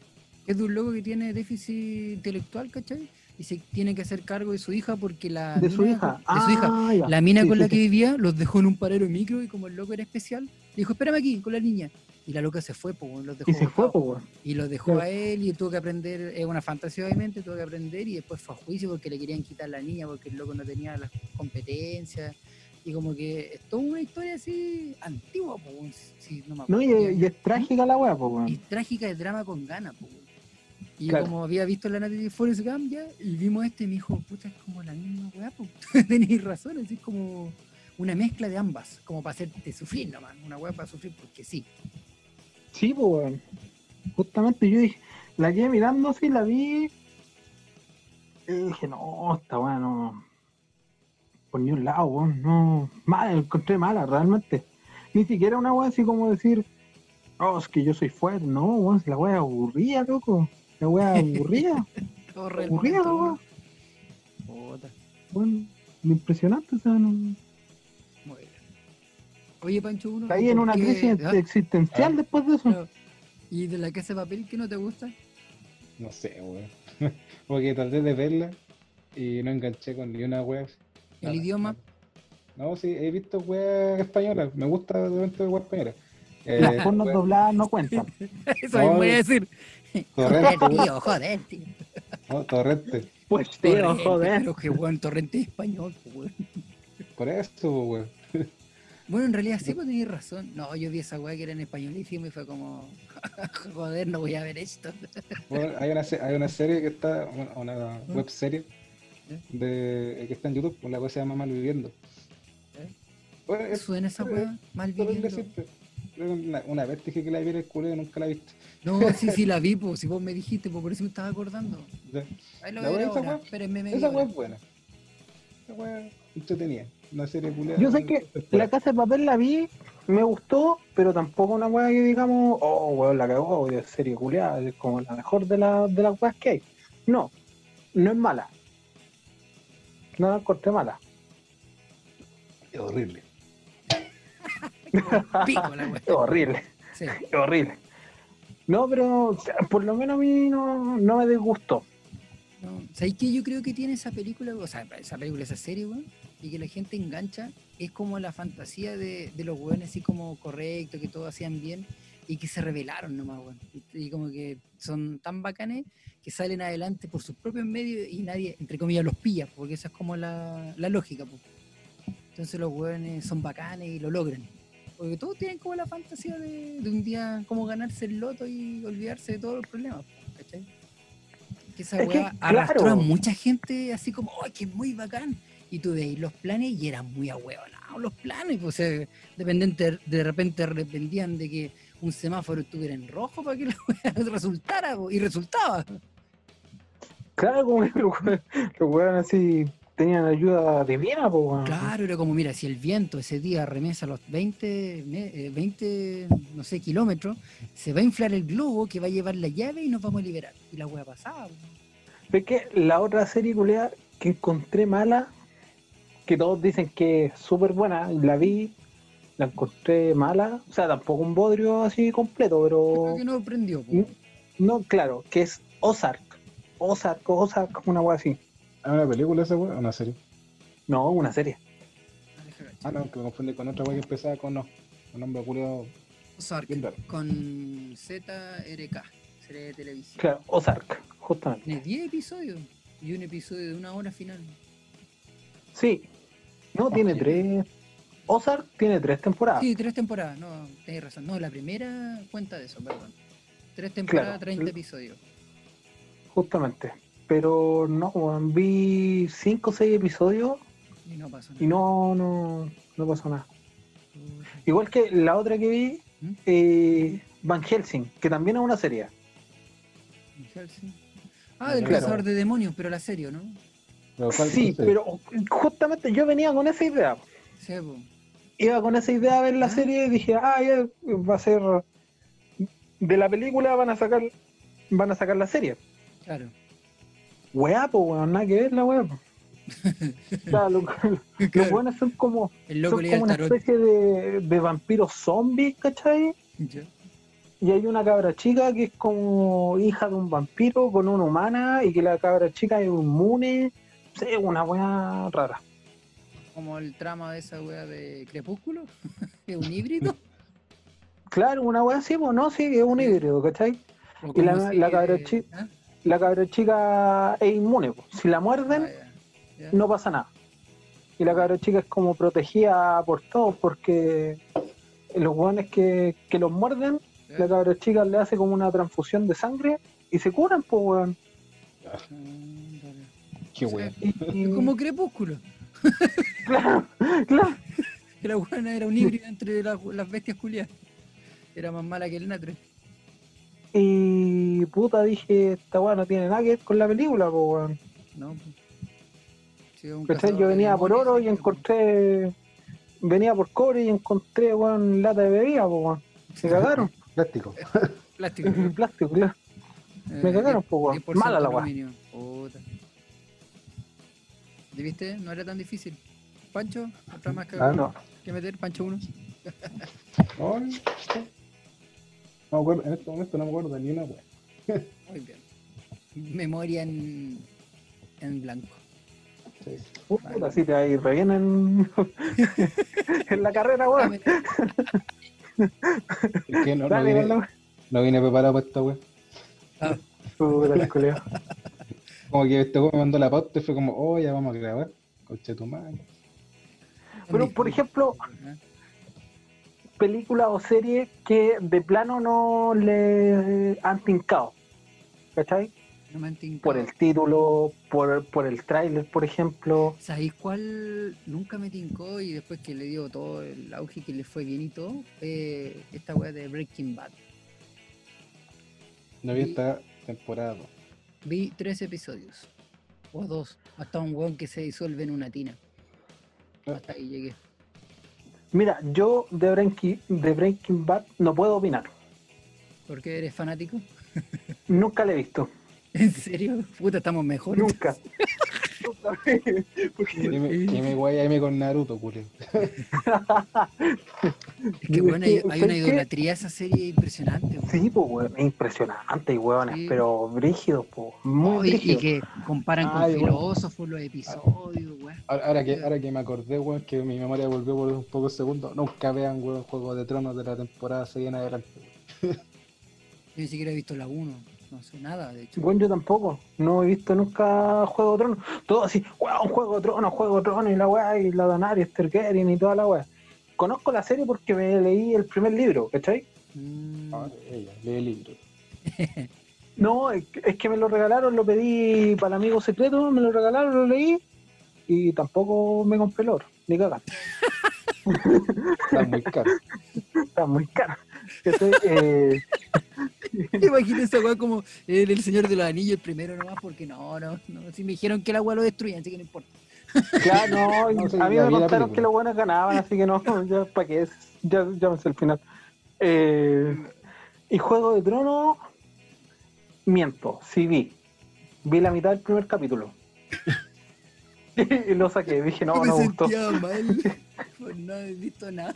Es de un loco que tiene déficit intelectual, ¿cachai? Y se tiene que hacer cargo de su hija porque la de su hija. de su hija. Ah, ya. La mina Sí, con sí, la que sí. vivía los dejó en un parero micro y como el loco era especial, dijo, espérame aquí con la niña. Y la loca se fue, pues, los dejó Y se fue, po. Y lo dejó Claro. a él y tuvo que aprender, es una fantasía obviamente, tuvo que aprender y después fue a juicio porque le querían quitar la niña porque el loco no tenía las competencias. Y como que es toda una historia así antigua, po, si no me No, y, acuerdo. y es trágica la weá, po, Y weón. trágica de drama con ganas, po. Y Claro. como había visto la Natalie de Forrest Gump ya, y vimos este y me dijo, puta, es como la misma weá. Tenéis razón, es como una mezcla de ambas, como para hacerte sufrir nomás, una weá para sufrir porque sí. Sí, pues. Justamente yo dije, la quedé mirando así, la vi. Y dije, no, esta weá no. Por ni un lado, weón, no. Mala, la encontré mala, realmente. Ni siquiera una weá así como decir, oh, es que yo soy fuerte. No, weón, la weá aburrida, loco. La weá es aburrida. Aburrida la weón. Puta. Bueno, impresionante, o sea, no. Muy bien. Oye, Pancho, uno. Caí en ¿por una qué- crisis ah, existencial Ah. después de eso. ¿Y de la casa de papel que no te gusta? No sé, weón. Porque traté de verla y no enganché con ni una wea. ¿El idioma? No, sí, he visto weas españolas. Me gusta de repente ver weas españolas. Eh, Las pornos dobladas no cuentan. Eso No, mismo voy a eh, decir. Torrente, Joder, tío, joder, tío. No, Torrente. Pues, tío, Torrente, joder. Pero que weón, torrente español, weón. Por eso, weón. Bueno, en realidad sí, pues tenías razón. No, yo vi esa weá que era en españolísimo y fue como, joder, no voy a ver esto. Bueno, hay, una, hay una serie que está, una, una web serie de, que está en YouTube, la cual se llama Malviviendo. ¿Eh? Bueno, es Suena esa weá, mal Una, una vez dije que la viera el culero y nunca la he visto. No, sí, sí, la vi, pues, si vos me dijiste, pues por eso me estaba acordando. Ahí lo La voy a ver weá, esa ahora, espérenme media Esa weá es buena. Esa weá entretenida. Una serie culera. Yo sé que la casa de papel la vi, me gustó, pero tampoco una weá que digamos, oh weón, la cagó, de serie culiada, es como la mejor de, la, de las weas que hay. No, no es mala. No la encontré mala. Es horrible. Pico la weá. Es horrible, Sí. es horrible. No, pero o sea, por lo menos a mí no, no me disgustó. No, ¿Sabes qué? Yo creo que tiene esa película, o sea, esa película, esa serie, weón, y que la gente engancha, es como la fantasía de, de los weones así como correcto, que todo hacían bien, y que se revelaron nomás, weón. Y, y como que son tan bacanes que salen adelante por sus propios medios y nadie, entre comillas, los pilla, porque esa es como la, la lógica, po. Entonces los weones son bacanes y lo logran. Porque todos tienen como la fantasía de, de un día como ganarse el loto y olvidarse de todos los problemas, ¿cachai? Que esa Es que, weá arrastró a mucha gente así como, ¡ay, que es muy bacán! Y tú veis los planes y eran muy ahueonados los planes, pues, o sea, dependente, de repente dependían de que un semáforo estuviera en rojo para que la weá resultara, y resultaba. Claro, como que los weones así tenían ayuda divina, weón. Claro, era como, mira, si el viento ese día remesa los 20, me- eh, 20 no sé, kilómetros, se va a inflar el globo que va a llevar la llave y nos vamos a liberar. Y la wea pasaba. po. Es que la otra serie culiada que encontré mala, que todos dicen que es súper buena, la vi, la encontré mala, o sea, tampoco un bodrio así completo, Creo pero que no prendió. po. Mm. no, claro, que es Ozark. Ozark, Ozark, una wea así. ¿Es una película esa weá? ¿Una serie? No, una serie. Ah. Ah, no, que me confundí con otra weá que empezaba con no. Un nombre culiado Ozark, con ZRK, serie de televisión. Claro, Ozark, justamente. Tiene 10 episodios y un episodio de una hora final. Sí. No, tiene tres. Ozark tiene tres temporadas. Sí, tres temporadas, no, tenés razón. No, la primera cuenta de eso, perdón. Tres temporadas, Claro. 30 episodios. Justamente. Pero no, vi cinco o seis episodios Y no pasó nada. y no, no, no pasó nada. Igual que la otra que vi, ¿Mm? eh, Van Helsing, que también es una serie. Helsing. Ah, del Claro. cazador de demonios, pero la serie, ¿no? Pero ¿cuál- Sí, pero justamente yo venía con esa idea. Sí. Iba con esa idea a ver la Ah. serie y dije, ah, ya va a ser de la película van a sacar van a sacar la serie. claro. Weá, pues weón, nada que ver la weá. po. O sea, lo- los buenos son como, son como una tarot. especie de, de vampiros zombies, ¿cachai? Y hay una cabra chica que es como hija de un vampiro con una humana y que la cabra chica es inmune. Sí, una weá rara. Como el trama de esa wea de Crepúsculo. es un híbrido. Claro, una weá así, pues no, sí, es un híbrido, ¿cachai? ¿O Y la- la cabra chi- ¿Ah? La cabra chica es inmune, pues. si la muerden, Ah, no pasa nada. Y la cabra chica es como protegida por todos, porque los weones que, que los muerden, la cabra chica le hace como una transfusión de sangre y se curan, pues weón. Ah. Qué Es como Crepúsculo. Claro, claro. Que la buena era un híbrido entre las, las bestias culiadas. Era más mala que el natre. Y puta, dije, esta weá no tiene nada que ver con la película, pues weón. No, pues. Sí, un Yo venía por oro y encontré. Venía por cobre y encontré, weón, lata de bebida, pues weón. Me cagaron. Plástico. Plástico. Plástico, claro. Me Eh, cagaron, pues weón. 10% Mala la weá. aluminio. Puta. ¿Y viste? No era tan difícil. Pancho, otra más que, Ah, No. que meter, Pancho 1. No, me en este momento no me acuerdo de ni una weá. Muy bien. Memoria en, en blanco. Sí. Puta, así te va a ir re bien en, en la carrera, weón. Es que no, no, Dale, vine, dale. no vine preparado para esta. Puta, el culiao. Como que este weón me mandó la pauta y fue como, oh, ya vamos a grabar. Conche tu madre. Pero, por ejemplo, película o serie que de plano no le han tincado. ¿Cachai? No me. Por el título, por, por el tráiler, por ejemplo. ¿Sabéis cuál nunca me tincó y después que le dio todo el auge que le fue bien y todo? Fue esta weá de Breaking Bad. No vi esta temporada. dos. Vi tres episodios. O dos. Hasta un weón que se disuelve en una tina. Hasta ahí llegué. Mira, yo de Breaking, de Breaking Bad no puedo opinar. ¿Por qué eres fanático? Nunca la he visto. ¿En serio? Puta, estamos mejor. Nunca. Y me, me guay ahí con Naruto, culio. Es que bueno, hay, que, una idolatría a esa serie impresionante. weón. Sí, pues, weón, es impresionante, y huevones, Sí. pero brígidos, pues, muy Oh, y, y brígidos. que comparan con Ay, weón. filósofos los episodios, weón. Ahora, ahora que, ahora que me acordé, weón, que mi memoria volvió por un poco segundo, nunca vean, weón, Juego de Tronos de la temporada 6 en adelante. Yo ni siquiera he visto la 1. No sé nada, de hecho. Bueno, yo tampoco, no he visto nunca Juego de Tronos. Todo así, weón, Juego de Tronos, Juego de Tronos y la weá, y la Daenerys Targaryen y toda la weá. conozco la serie porque me leí el primer libro, ¿cachai? Mm, Ah, ella, lee el libro. No, es que, me lo regalaron, lo pedí para el amigo secreto, me lo regalaron, lo leí y tampoco me compré el oro, ni cagar. Está muy caro. Está muy caro. Eh, Imagínate esa weá como el, el señor de los anillos, el primero nomás, porque no, no, no. Si me dijeron que el agua lo destruían, así que no importa. ya no, No, a mí me contaron que los buenos ganaban, así que no, ya para qué es, ya, ya me sé el final. Eh, y Juego de Tronos, miento, sí vi. Vi la mitad del primer capítulo. y lo saqué, dije, no, me no me gustó. sentía mal por no haber visto nada.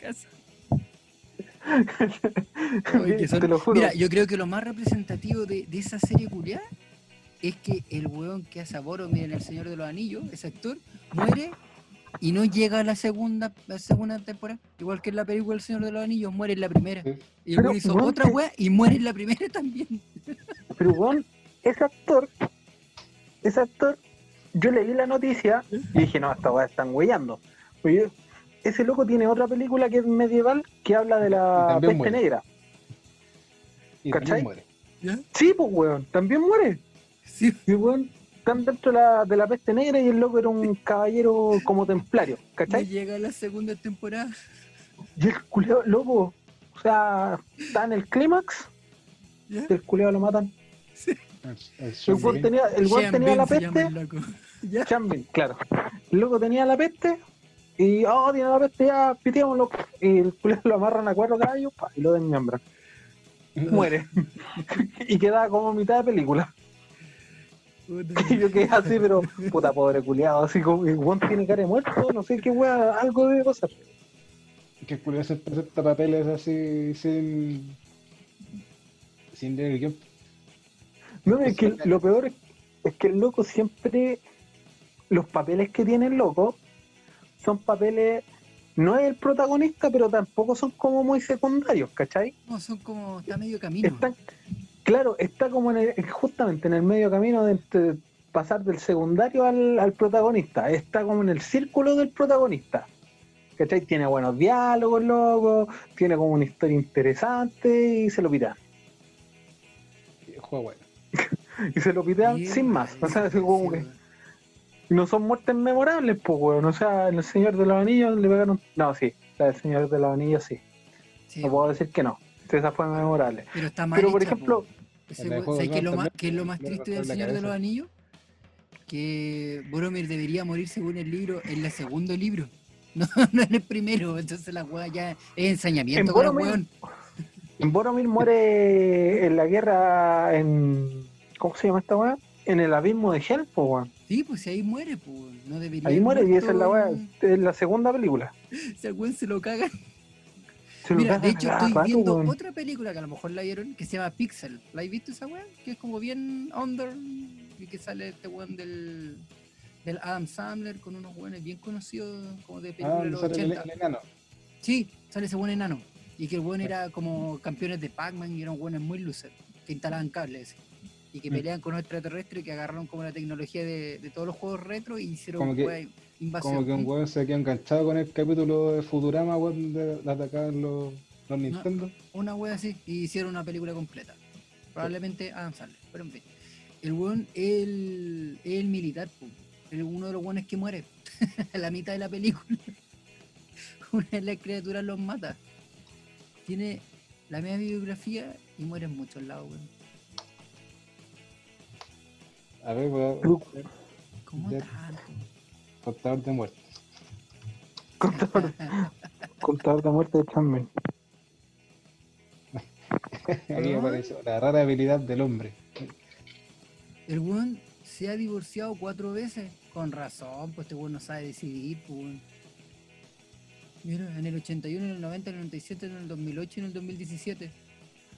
Son- Te lo juro. Mira, yo creo que lo más representativo de, de esa serie culiada es que el weón que hace a Boromir en El Señor de los Anillos, ese actor, muere y no llega a la segunda, la segunda temporada. Igual que en la película El Señor de los Anillos, muere en la primera. Sí. Y el weón hizo weón, otra wea y muere en la primera también. Pero weón, ese actor, ese actor, yo leí la noticia y dije, no, esta weá están huellando. Oye, ese loco tiene otra película que es medieval que habla de Y la peste muere. negra. Y ¿Cachai? también muere. ¿Ya? Sí, pues weón, también muere. Sí. Y weón, están dentro de la, de la peste negra y el loco era un caballero como templario, ¿cachai? llega a la segunda temporada. Y el culeado, loco, o sea, está en el clímax y el culeado lo matan. El, el El tenía, el weón Sean tenía la Bean se llama peste. ¿Ya? Chambin, claro. El loco tenía la peste y, oh, tiene la peste, ya, piteémoslo. Y el culo lo amarran a cuatro caballos pa, y lo desmiembran. Muere. y queda como mitad de película. Y yo quedé así, pero, puta, pobre culiado, así como, el weón tiene cara de muerto, no sé qué wea, algo debe pasar. Que curioso se presenta papeles así sin. sin leer el guion. No, es que lo peor es, es que el loco siempre, los papeles que tiene el loco, son papeles, no es el protagonista, pero tampoco son como muy secundarios, ¿cachai? No, son como, está medio camino. Está, claro, está como en el- justamente en el medio camino de entre pasar del secundario al, al protagonista. Está como en el círculo del protagonista. ¿Cachai? Tiene buenos diálogos, loco, tiene como una historia interesante y se lo el juego bueno. Y se lo pitean sin más. O sea, como que. No son muertes memorables, pues, weón. O sea, en El Señor de los Anillos le pegaron. No, sí, la del Señor de los Anillos sí. Sí, No puedo decir que no. Esa fue memorable. Pero está mal Pero, por hecha, ejemplo, we- juego ¿sabes qué es lo más, qué es lo más triste del Señor de los. Anillos? Que Boromir debería morir según el libro, en el segundo libro. No, no en el primero. Entonces la weá ya es ensañamiento En Boromir- weón. En Boromir muere en la guerra en. ¿Cómo se llama esta weá? En el abismo de Hell, pues, weón. Sí, pues si ahí muere, pues. No debería Ahí muere y esa es la Es la segunda película. Si al weón se lo cagan. Se lo Mira, de hecho estoy rato, viendo weón. otra película que a lo mejor la vieron, que se llama Pixel. ¿La has visto esa weá? Que es como bien under y que sale este weón del, del Adam Sandler con unos weones bien conocidos como de película Ah, de los sale el, 80. el enano. Sí, sale ese buen enano. Y que el buen era como campeones de Pac-Man y eran buenos muy lucer, que instalaban cables. Y que Mm. peleaban con un extraterrestre que agarraron como la tecnología de, de todos los juegos retro y hicieron Como que- invasión. Como que un weón se quedó enganchado con el capítulo de Futurama, weón, de, de atacar los, los Nintendo. Una wea así y hicieron una película completa. Probablemente Adam Sandler, pero en fin. El weón es el, el militar. Es uno de los weones que muere a la mitad de la película. Una de las criaturas los mata. Tiene la misma biografía y muere en muchos lados, weón. A ver, weón, Lu- ¿Cómo Ya. tanto? contador de muertos. Contador, contador de muerte de Chambin. Aquí Ah. apareció la rara habilidad del hombre. El weón se ha divorciado cuatro veces. Con razón, pues este weón no sabe decidir, pues. Mira, en el 81, en el 90, en el 97, en el 2008 y en el 2017.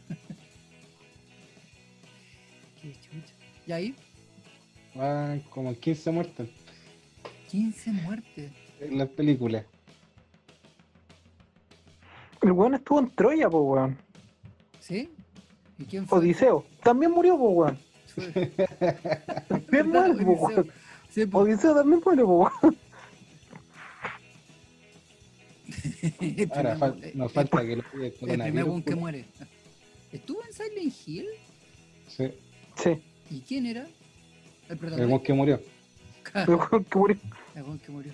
Qué chucha. ¿Y ahí? Ah, como 15 muertos 15 muertes. en las películas. El weón estuvo en Troya, pues, weón. ¿Sí? ¿Y quién fue? Odiseo. También murió, pues, weón. También muere, weón. Sí, Odiseo también muere, pues, weón. Ahora fal- nos falta que lo pille el el primer weón que muere. ¿Estuvo en Silent Hill? Sí, Sí, ¿Y quién era? El el protagonista. weón que murió. el weón que murió. El weón que murió.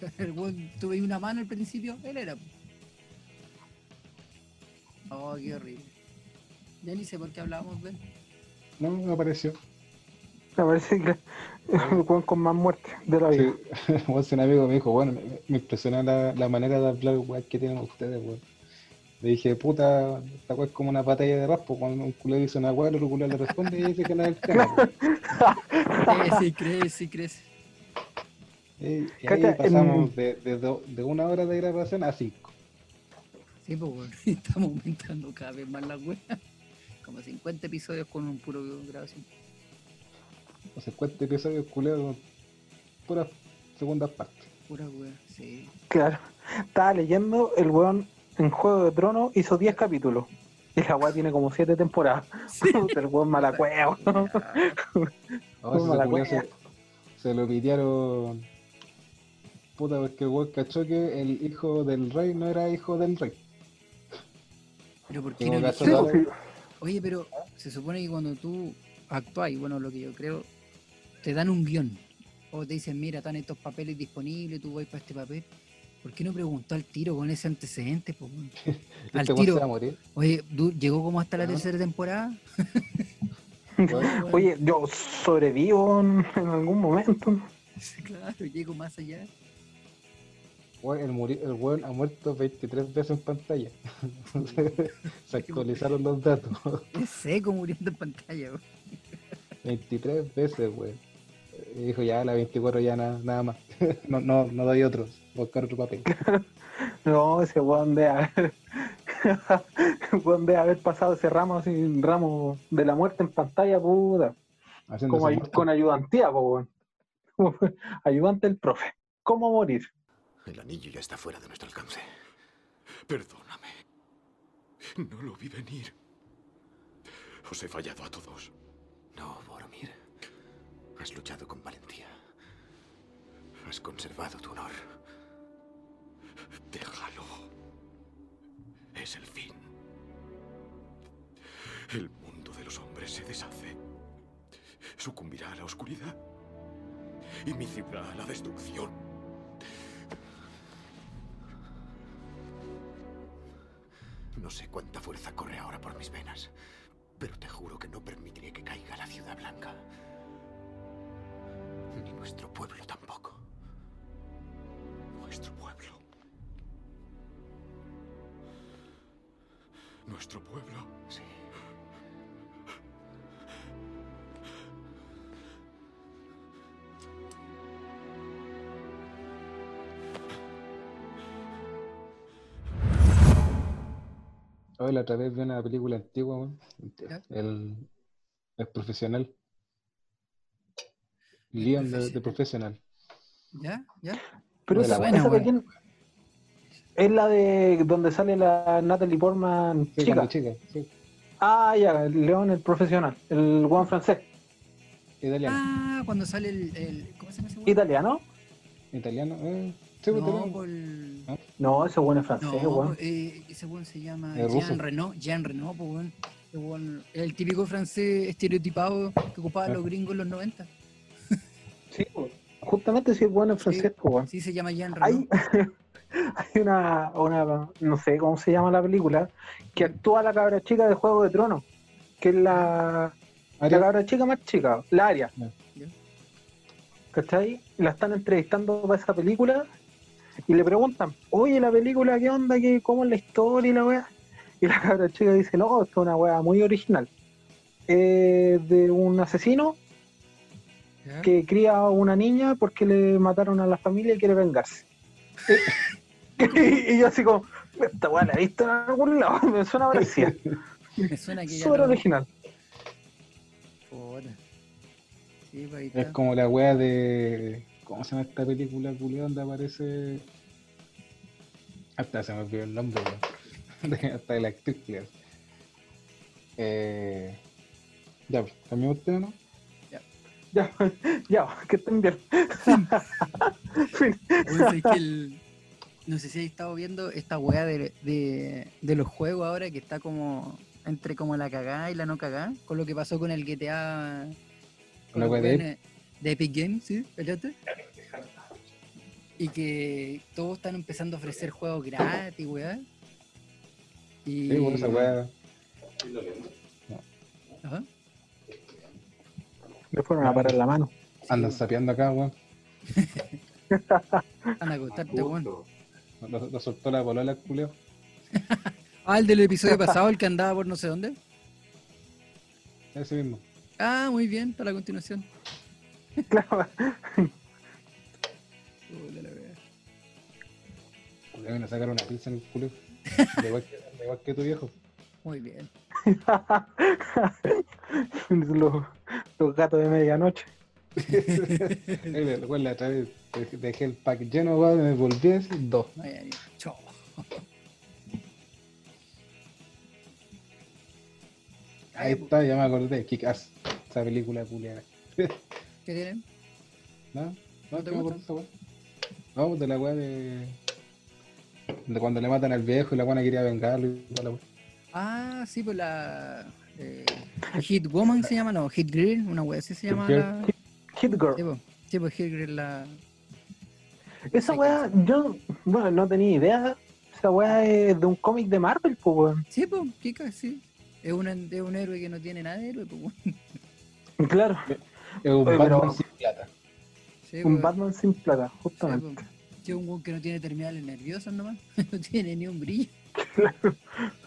El weón tuve una mano al principio, él era. Oh, qué horrible. Ya ni sé por qué hablábamos de él. No, me apareció. Me parece que el weón con más muerte de la Sí, vida. Weón, si un amigo me dijo, bueno, me, me impresiona la, la manera de hablar weón, que tienen ustedes, weón. Le dije, puta, esta weá es como una batalla de raspo, cuando un culo dice una weá, el otro culo le responde y dice que no es el tema. Crece, crece, crece. Y, y ahí Cacha, pasamos em, de, de, do- de una hora de grabación a cinco. Sí, pues weón, estamos aumentando cada vez más la weas. Como 50 episodios con un puro grabación. O 50 episodios culeados, puras segundas partes. Pura wea, sí. Claro. Estaba leyendo, el weón en Juego de Tronos hizo 10 capítulos. Y la weá tiene como 7 temporadas. el weón mala cueva. Ahora Como ese la culiao wea. se, se lo pidieron. Puta, porque el weón cachó que el hijo del rey no era hijo del rey. Pero ¿por qué no la- Oye, pero se supone que cuando tú actúas, y bueno, lo que yo creo, te dan un guion. O te dicen, mira, están estos papeles disponibles, tú vas para este papel. ¿Por qué no preguntó al tiro con ese antecedente? po, al Este weón se va a tiro. morir. Oye, ¿du- ¿llegó como hasta la tercera temporada? Oye, yo sobrevivo en, en algún momento. claro, llego más allá. el, muri- el weón ha muerto 23 veces en pantalla. se actualizaron los datos. Es seco muriendo en pantalla. weón. 23 veces, weón. Y dijo, ya, la 24 ya na- nada más. no, no, no doy otros. Buscar otro papel. No, ese weón de haber, de haber pasado ese ramo así, ramo de la muerte en pantalla, puta. Haciendo Como esa ay- muerte. con ayudantía, po, weón. Ayudante del profe. ¿Cómo morir? El anillo ya está fuera de nuestro alcance. Perdóname. No lo vi venir. Os he fallado a todos. No. Has luchado con valentía. Has conservado tu honor. Déjalo. Es el fin. El mundo de los hombres se deshace. Sucumbirá a la oscuridad. Y mi ciudad a la destrucción. No sé cuánta fuerza corre ahora por mis venas, pero te juro que no permitiré que caiga la ciudad blanca. Ni nuestro pueblo tampoco. Nuestro pueblo. Nuestro pueblo. Sí. Hoy la otra vez vi una película antigua. El, el profesional. Leon de, de profesional. ¿Ya? ¿Ya? Pero esa, buena, esa pequeña- es la de donde sale la Natalie Portman Sí, chica. chica, sí. Ah, ya, el León, el profesional, el Juan francés, Italiano. Ah, cuando sale el. el- ¿Cómo se llama ese weón? italiano. Italiano, eh. Sí, pues, No, italiano. por el- No, ese bueno es francés, No, weón. eh, ese weón se llama Es ruso. Jean Reno, Jean Reno, pues weón, El típico francés estereotipado que ocupaban Ah. los gringos en los 90. Sí, justamente si es bueno en francés, pues. Sí, se llama Jean Reno. Hay, hay una, una, no sé cómo se llama la película, que actúa la cabra chica de Juego de Tronos, que es la, la cabra chica más chica, la Aria. ¿Cachai? La están entrevistando para esa película y le preguntan, oye, la película, ¿qué onda? ¿Qué, ¿Cómo es la historia y la weá? Y la cabra chica dice, no, esto es una weá muy original. Eh, de un asesino ¿Ya? que cría a una niña porque le mataron a la familia y quiere vengarse. y, yo así como, esta weá la he visto en algún lado, me suena parecida. Me suena que lo- original. Sí, pues Es como la wea de. ¿Cómo se llama esta película, culiao, donde aparece. Hasta se me olvidó el nombre. De- Hasta de la actriz. Eh. Ya, pues, de tema, ¿no? Ya, ya, que estén bien. Que el- No sé si habéis estado viendo esta weá de, de, de los juegos ahora que está como entre como la cagada y la no cagada, con lo que pasó con el GTA con La weá de Epic Games, ¿sí? ¿Cachaste? Y que todos están empezando a ofrecer juegos gratis, weá. Y... Sí, bueno, esa weá. Ajá. Le fueron a parar la mano. Andan sapeando acá, weón. Anda a acostarte, weón. Lo, lo soltó la polola, culio. Ah, el del episodio pasado, el que andaba por no sé dónde. Ese mismo. Ah, muy bien, para la continuación. Claro. Le van a sacar una pizza en el culio. De igual que, de igual que tu viejo. Muy bien. los, los gatos de medianoche. La otra vez dejé- el pack lleno, me volví a decir dos. Ay, ay, chao. Ahí está, ya me acordé. Kick-Ass. Esa película culiada. ¿Qué tienen? ¿No? ¿No ¿No te gusta? No, de la weá de. De cuando le matan al viejo y la buena quería vengarlo y toda la weá. Ah, sí, pues la. Eh, Hit Woman se llama, no, Hit Girl, una wea así se llama Girl. la. Hit Girl. Sí, pues, sí, pues Hit Girl la. Esa weá, yo, bueno, no tenía idea. Esa weá es de un cómic de Marvel, pues, weón. Sí, pues, Kika, sí. Es un, es un héroe que no tiene nada de héroe, pues. weón. Claro, Es un Oye, Batman pero- sin plata. Sí, un Batman sin plata, sí, justamente. pues. Sí, un weón que no tiene terminales nerviosas nomás. no tiene ni un brillo.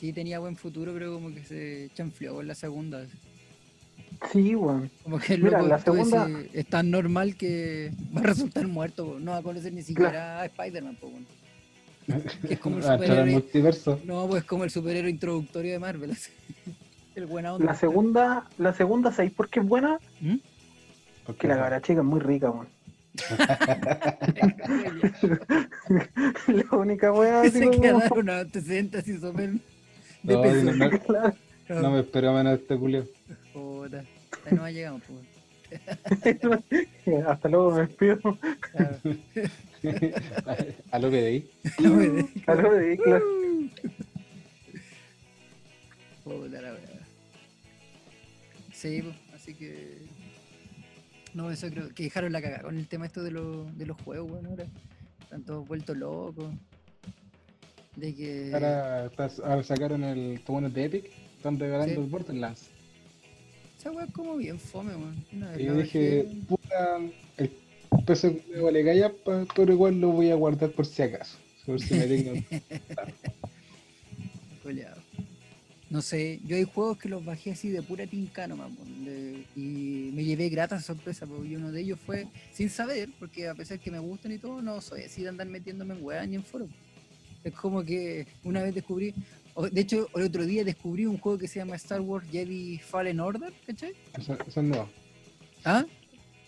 Sí, tenía buen futuro, pero como que se chanfleó con la segunda. Sí, weón. Como que el Mira, loco la segunda- ese- es tan normal que va a resultar muerto, po. no va a conocer ni siquiera a Spider-Man, weón. Que es como el Ah, superhéroe. multiverso. No, pues como el superhéroe introductorio de Marvel. así. El buena onda. La segunda, la segunda, ¿sabéis por qué es buena? ¿Mm? Porque Que la cabra chica es muy rica, weón. la única weá Se como... quedaron unos antecedentes así súper de No, peso. no, no, Claro. no me espero menos de este culio. Puta, hasta no llegamos, pues. Hasta luego me despido. Claro. a lo PDI. Me de- Hasta luego, de- claro. Puta la verdad. Sí, pues, así que. No, eso creo que dejaron la cagada con el tema esto de, los de los juegos, bueno, ahora. Están todos vueltos locos. De que. Ahora, estás- ahora sacaron el bueno de Epic. Están regalando Sí. el Borderlands. Esa weá es como bien fome, weón. Y dije, bajé, puta, el peso que me vale callar, pero igual lo voy a guardar por si acaso. Por si me tengo. culiao. No sé, yo hay juegos que los bajé así de pura tinca nomás, y me llevé gratas sorpresas, porque uno de ellos fue sin saber, porque a pesar que me gustan y todo, no soy así de andar metiéndome en weas ni en foros. Es como que una vez descubrí, de hecho el otro día descubrí un juego que se llama Star Wars Jedi Fallen Order, ¿cachai? Eso, eso es nuevo. ¿Ah?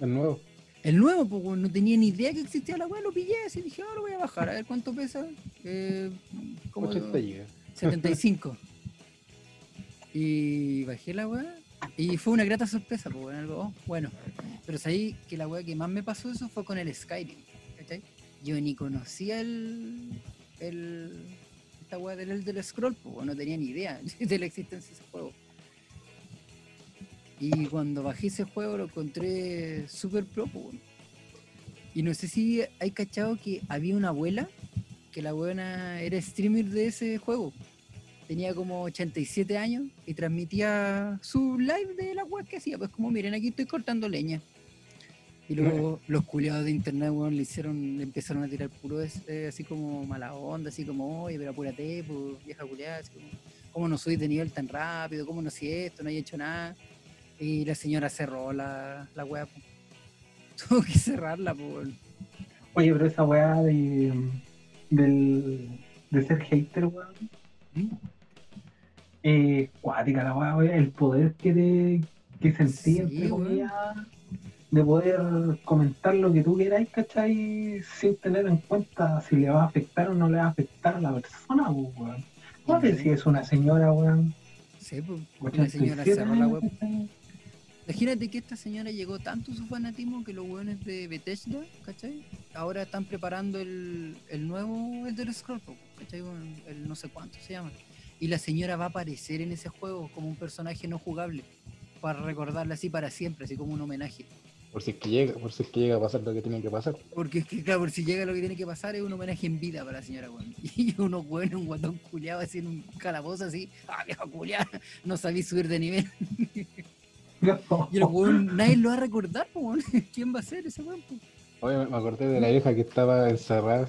Es nuevo. El nuevo, pues no tenía ni idea que existía la wea, lo pillé así, dije, ahora lo voy a bajar, a ver cuánto pesa. Eh, como 80 gigas. 75. Y bajé la weá. Y fue una grata sorpresa, pues bueno, algo, oh, bueno. Pero sabí que la weá que más me pasó eso fue con el Skyrim. ¿cachai? Yo ni conocía el. El esta weá del Elder Scroll, pues no tenía ni idea de la existencia de ese juego. Y cuando bajé ese juego lo encontré súper pro. Y no sé si hay cachado que había una abuela que la buena era streamer de ese juego. Tenía como 87 años y transmitía su live de la web que hacía. Pues como miren, aquí estoy cortando leña. Y luego los culiados de internet, weón, le hicieron, le empezaron a tirar puro eh, así como mala onda, así como, oye, pero apúrate, pues, vieja culiada, así como, ¿cómo no subís de nivel tan rápido? ¿Cómo no hacía esto? No hay hecho nada. Y la señora cerró la, la web. Tuvo que cerrarla, pues. Oye, pero esa weá de, del, de ser hater, weón. ¿Mm? Eh, cuática la weá, weón. El poder que, te, que sentí, Sí, entre weón. De poder comentar lo que tú queráis, ¿cachai? Sin tener en cuenta si le va a afectar o no le va a afectar a la persona, pues, weón. No sé si es una señora, weón. Sí, pues, la señora 87 cerró la web. Imagínate que esta señora llegó tanto su fanatismo que los hueones de Bethesda, ¿cachai? Ahora están preparando el, el nuevo Elder Scrolls, po, ¿cachai? El no sé cuánto se llama. Y la señora va a aparecer en ese juego como un personaje no jugable, para recordarla así para siempre, así como un homenaje. Por si es que llega, por si es que llega a pasar lo que tiene que pasar. Porque es que, claro, por si llega lo que tiene que pasar, es un homenaje en vida para la señora, weón. Y uno, bueno, un guatón culiado así en un calabozo así, ah, viejo culiado, no sabí subir de nivel. Y el weón, nadie lo va a recordar, weón. ¿Quién va a ser ese weón? Oye, me- acordé de la vieja que estaba encerrada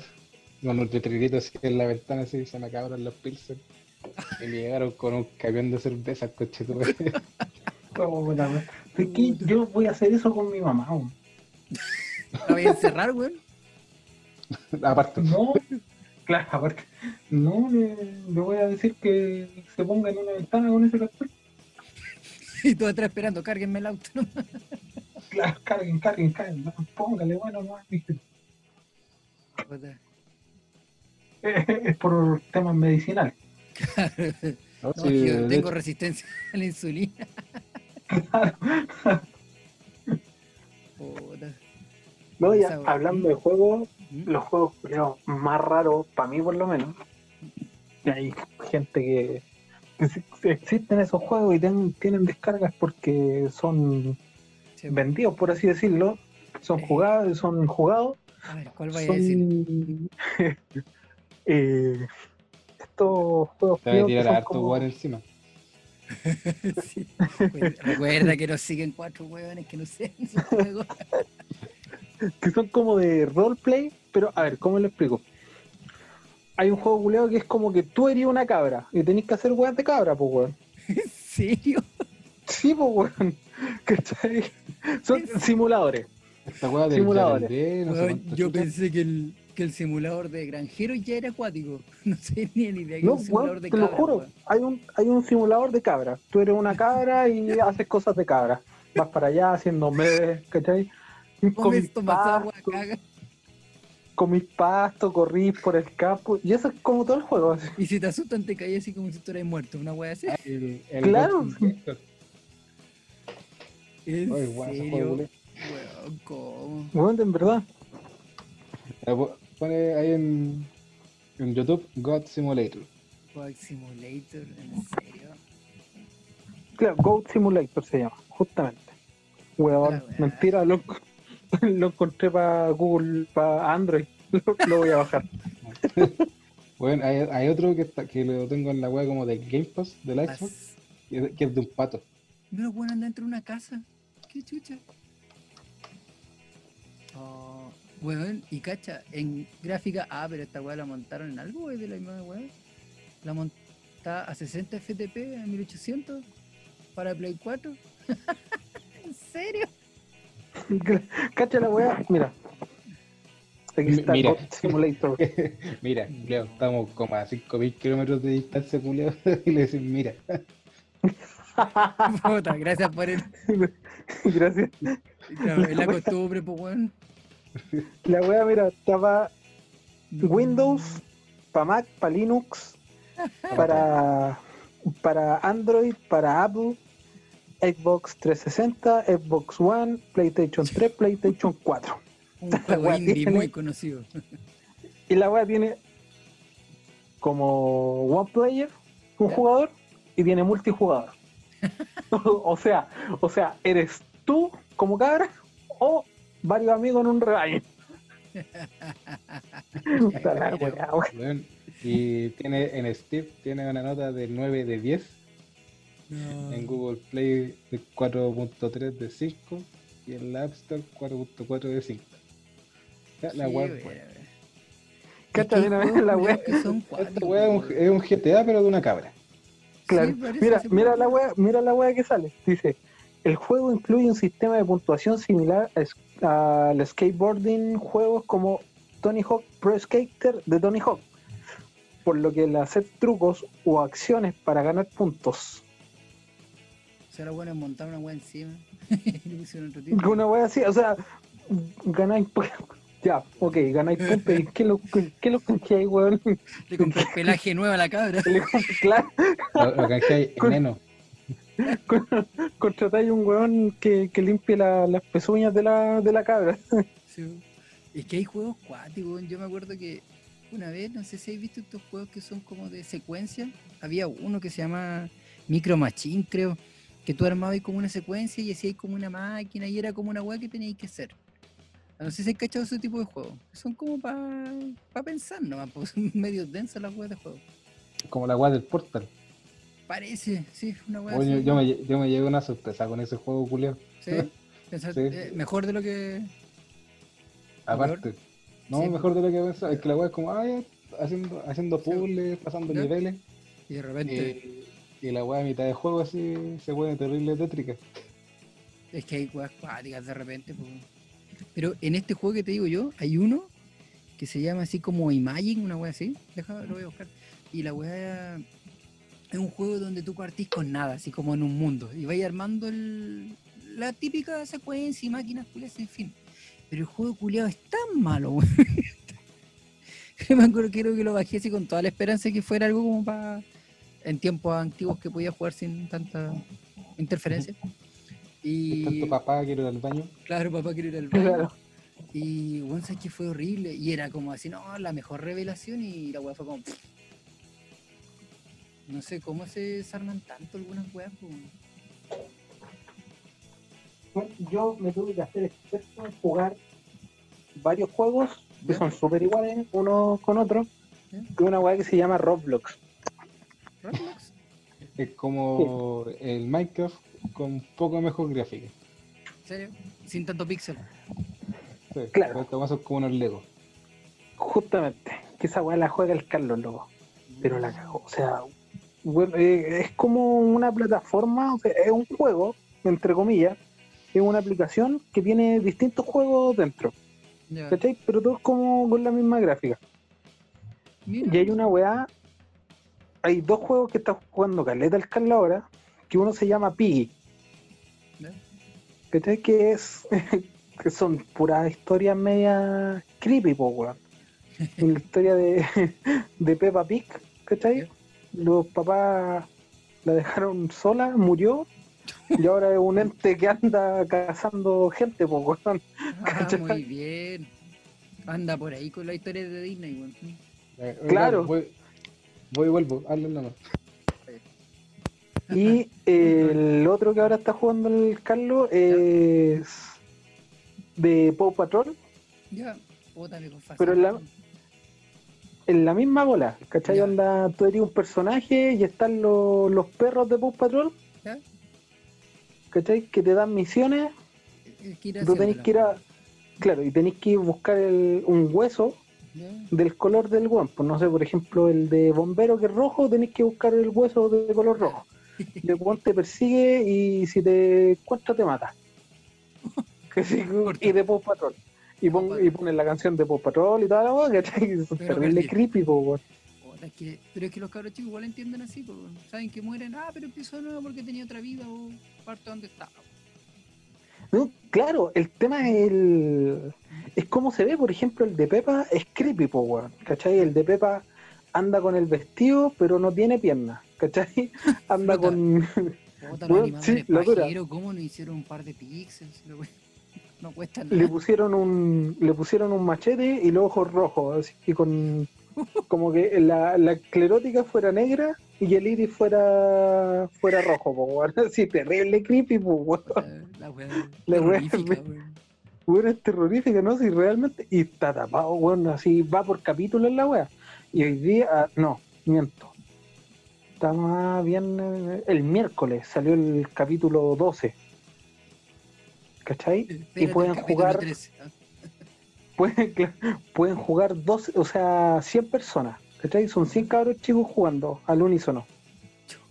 con un letrerito así en la ventana, así se me acabaron los pilsen. Y me llegaron con un camión de cerveza, coche tu madre. Es que yo voy a hacer eso con mi mamá. weón. La voy a encerrar, weón. Aparte, No, claro, aparte. No, le, le voy a decir que se ponga en una ventana con ese cartel. Y todo atrás esperando, cárguenme el auto. ¿no? Claro, carguen, carguen, carguen. no, póngale, bueno, no. Es por temas medicinales. no, No, sí, que yo de tengo resistencia a la insulina. No, ya hablando de juegos, ¿Mm? los juegos culiados, más raros, para mí por lo menos. Y hay gente que, que existen esos juegos y ten- tienen descargas porque son Sí, vendidos, por así decirlo. Son Eh. jugados, son jugados. A ver, ¿cuál vaya a decir? Son eh, estos juegos te voy a tirar son harto como- encima. Sí. Recuerda que nos siguen cuatro hueones que no sean esos juegos. que son como de roleplay, pero a ver, ¿cómo lo explico? Hay un juego culeado que es como que tú eres una cabra y tenés que hacer weas de cabra, pues weón. ¿En serio? Sí, pues weón. ¿Cachai? Son simuladores. Esta weá del Simuladores. Yarandé, no sé yo pensé que el, que el simulador de granjero ya era acuático. No sé ni ni idea que No, un simulador weón, de te lo juro. Hay un, hay un simulador de cabra. Tú eres una cabra y haces cosas de cabra. Vas para allá haciendo memes, ¿cachai? Comes, tomas agua, pasto, comís pasto, corrís por el campo. Y eso es como todo el juego. así. Y si te asustan, te caes así como si estuvieras muerto. Una wea así. Ah, el- el Claro. ¿En Oye, serio? Weón, ¿cómo? Weón, en verdad. Po- Pone ahí en, en YouTube God Simulator. Bug Simulator, ¿en serio? Claro, Goat Simulator se llama, justamente. Weón, Ah, mentira, lo, lo encontré para Google, para Android. Lo, lo voy a bajar. Bueno, hay, hay otro que, está, que lo tengo en la web como del Game Pass, del Xbox, As- que es, que es de un pato. Pero bueno, anda dentro de una casa. Qué chucha. Oh, weón, y cacha, en gráfica, ah, pero esta weá la montaron en algo, es de la misma weá. La monta a 60 FTP a 1800 para Play 4. ¿En serio? Cacha la weá, mira. Aquí está mira. Simulator. mira, Leo, estamos como a 5.000 kilómetros de distancia, Julio, y le decís, mira, Puta, gracias por el. Gracias. Claro, es la costumbre, pues weón. La weá, mira, estaba Windows, para Mac, para Linux, para, para Android, para Apple, Xbox 360, Xbox One, PlayStation 3, PlayStation 4. Un juego indie tiene- muy conocido. Y la weá tiene como one player, un jugador, y tiene multijugador. o sea, o sea, eres tú como cabra o varios amigos en un rebaño. Y tiene en Steam, tiene una nota de 9 de 10, No. en Google Play de 4.3 de 5, y en la App Store 4.4 de 5. Ya, la web. Cacha, ¿Qué mira, juegos mira la son Esta weá es un, GTA, pero de una cabra. Claro. Sí, mira, mira la weá, mira la weá que sale. Dice, el juego incluye un sistema de puntuación similar al skateboarding juegos como Tony Hawk Pro Skater de Tony Hawk. Por lo que el hacer trucos o acciones para ganar puntos. O sea, lo bueno es montar una weá encima. y. Una weá así, o sea, ganáis. pu- Ya, ok, ganáis puntos. ¿Y qué lo, qué lo canjeáis, weón? Le compré pelaje nuevo a la cabra. Le comp- Claro, Lo, lo canjeáis Contratáis un weón que, que limpie la- las pezuñas de la, de la cabra. Sí. Es que hay juegos cuáticos. Yo me acuerdo que una vez, no sé si habéis visto estos juegos que son como de secuencia. Había uno que se llama Micro Machine, creo. Que tú armabas como una secuencia y hacías como una máquina y era como una weá que teníais que hacer. No sé si hay cachado ese tipo de juegos. Son como para pensar nomás, pues son medio densas las weas de juego. Como la weá del Portal. Parece, sí, una wea Oye, así. yo, me, yo me llevé una sorpresa con ese juego, Julio. Sí, pensar- Sí. eh, mejor de lo que. Aparte. No, Sí. mejor de lo que pensaba. Es que la weá es como, ya, haciendo, haciendo puzzles, pasando niveles. Y de repente. y la weá a mitad de juego así se pone terrible tétrica. Es que hay weas cuáticas de repente. po. Pero en este juego que te digo yo, hay uno que se llama así como Imagine, una wea así. Déjame, lo voy a buscar. Y la wea es un juego donde tú partís con nada, así como en un mundo. Y vais armando el- la típica secuencia y máquinas culiadas sin fin. Pero el juego culiado es tan malo, weón. Yo me acuerdo creo que lo bajé así con toda la esperanza de que fuera algo como para en tiempos antiguos que podía jugar sin tanta interferencia. Y Tanto papá quiero ir al baño. Claro, papá quiere ir al baño. Claro. Y bueno, sabes que fue horrible. Y era como así, no, la mejor revelación. Y la weá fue como. pff. No sé cómo se desarman tanto algunas weas. po. Yo me tuve que hacer experto en jugar varios juegos que son súper iguales unos con otros. Que una weá que se llama Roblox. Roblox. Es como el Minecraft con poco mejor gráfica. ¿En serio? Sin tanto píxel. Sí, Claro. pero Estos más son como unos Lego. Justamente. Que esa weá la juega el Carlos loco. Pero la cagó. O sea, bueno, eh, es como una plataforma, o sea, es un juego, entre comillas. Es una aplicación que tiene distintos juegos dentro. ¿Cachai? Pero todos como con la misma gráfica. Mira. Y hay una weá. Hay dos juegos que está jugando Caleta el ahora. Que uno se llama Piggy. ¿Cachai? Que es. que son puras historias media creepy, po, weón. Una historia de, de Peppa Pig, ¿cachai? Ya. Los papás la dejaron sola, murió. Y ahora es un ente que anda cazando gente, po, weón. Ah, muy bien. Anda por ahí con la historia de Disney, weón. Eh, Claro. Voy, voy y vuelvo, hazlo nomás. Y el otro que ahora está jugando el Carlos es de Paw Patrol, Ya. Puta, me confas. Pero la- en la misma bola, ¿cachai? Ya. Onda, tú eres un personaje y están los, los perros de Paw Patrol, Ya. ¿cachai? Que te dan misiones, tú tenés que ir a... Claro, y tenés que ir a buscar el- un hueso del color del guan. Pues no sé, por ejemplo, el de bombero que es rojo, tenés que buscar el hueso de color rojo. Y el guan te persigue y si te encuentra te mata. Que sí, y de Paw Patrol. Y, pon, y ponen la canción de Paw Patrol y toda la cosa, ¿cachai? Es terrible creepy, po, weón. Puta, es que- pero es que los cabros chicos igual entienden así, pues, saben que mueren, ah, pero empezó de nuevo porque tenía otra vida o parte donde estaba. No, claro, el tema es el. Es como se ve, por ejemplo, el de Pepa es creepy, po, weón. ¿Cachai? El de Pepa anda con el vestido, pero no tiene piernas. ¿Cachai? Anda con. Puta, animadores sí, pajeros, ¿cómo no hicieron un par de píxeles? Lo- No cuesta le pusieron un. Le pusieron un machete y los ojos rojos, así que con. Como que la, la esclerótica fuera negra y el iris fuera fuera rojo. Así, terrible creepy, weón. La wea La wea es- terrorífica, ¿no? Si realmente. Y está tapado, weón, así va por capítulo en la wea. Y hoy día, ah, no, miento. Está más bien. eh, El miércoles salió el capítulo 12. ¿Cachai? Espérate el pueden jugar- 13. Pueden, pueden jugar 12, o sea, 100 personas. ¿Cachai? Son 100 cabros chicos jugando al unísono.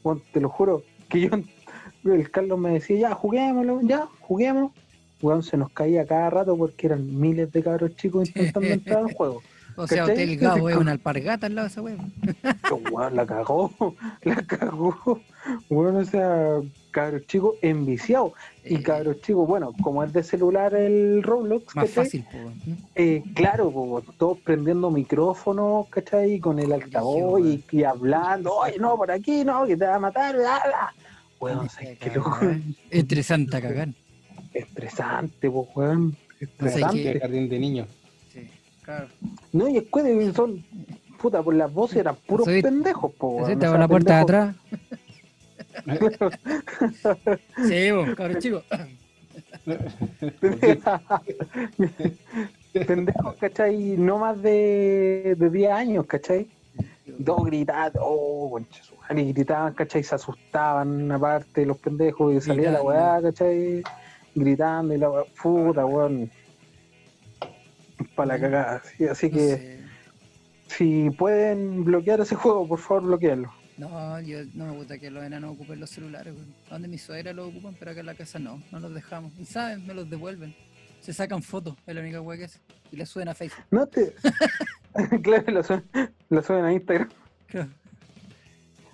Weón, te lo juro. Que yo. El Carlos me decía, ya, juguémoslo, ya, juguemos. Weón, se nos caía cada rato porque eran miles de cabros chicos intentando entrar al juego. O sea, ¿Cachai? Hotel Gabo es una alpargata al lado de esa weón, la cagó, la cagó. Bueno, o sea, cabros chicos enviciados. Y Eh, cabros chicos, bueno, como es de celular el Roblox, Más ¿cachai? fácil. Eh, claro, po, todos prendiendo micrófonos, ¿cachai? Con el altavoz y, y hablando, oye, no, por aquí, no, que te va a matar, bla, bla". weón, ¿sabes qué loco? Estresante a cagar. Estresante, pues, weón. Estresante. Jardín de niños. Sí, claro. No, y es que son, puta, por las voces eran puros Soy- pendejos, po, te sea, la puerta de atrás. Sí, vos, cabrón chico. pendejos, ¿cachai? No más de, de 10 años, ¿cachai? Y todos gritaban, oh, concha su madre, y gritaban, ¿cachai? Se asustaban, aparte, los pendejos, y salía la weá, ¿cachai? Gritando, y la weá, puta, weón. Para la cagada, sí, así que si pueden bloquear ese juego, por favor, bloquearlo. No, yo no me gusta que los enanos ocupen los celulares. güey. Donde mi suegra los ocupan, pero acá en la casa no, no los dejamos. Y saben, me los devuelven. Se sacan fotos, es la única weá que es. Y le suben a Facebook. No te. claro, lo suben, lo suben a Instagram. Claro.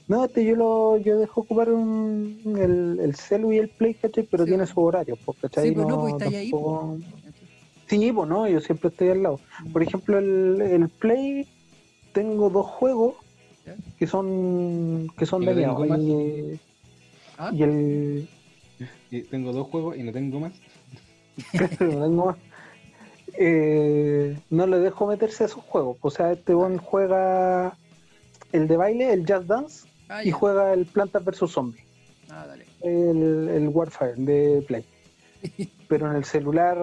No, este yo lo yo dejo ocupar un, el, el celu y el play, ¿cachai? Pero Sí, tiene su horario, pues, ¿cachai? Sí, pues no, pues está ahí, tampoco- pues. Sí, pues no, yo siempre estoy al lado. Por ejemplo, el, el play, tengo dos juegos. Que son que son ¿Y de no y, Ah, y el Y tengo dos juegos y no tengo más. no tengo más. Eh, no le dejo meterse a esos juegos. O sea, este bon juega el de baile, el Jazz Dance, ah, y juega el Plantas vs Zombies, Ah, dale. el, el Warfare de Play. Pero en el celular,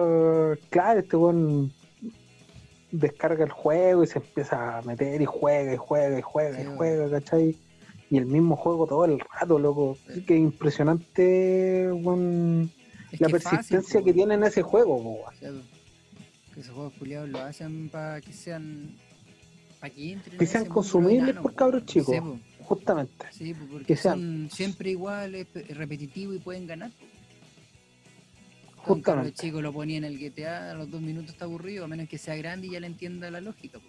claro, este buen descarga el juego y se empieza a meter y juega y juega y juega Sí, y juega, ¿cachai? Y el mismo juego todo el rato, loco. Sí. Que impresionante, Es la que es fácil, persistencia que weón. tiene en ese juego, que esos juegos culiados lo hacen para que sean. para que entren. Que sean consumibles enano, por po. cabros chicos. Sí. Justamente. Sí, po, porque Que sean- son siempre iguales, pe- repetitivos y pueden ganar. po. Un cabro Justamente. chico lo ponía en el GTA, a los dos minutos está aburrido, a menos que sea grande y ya le entienda la lógica. po.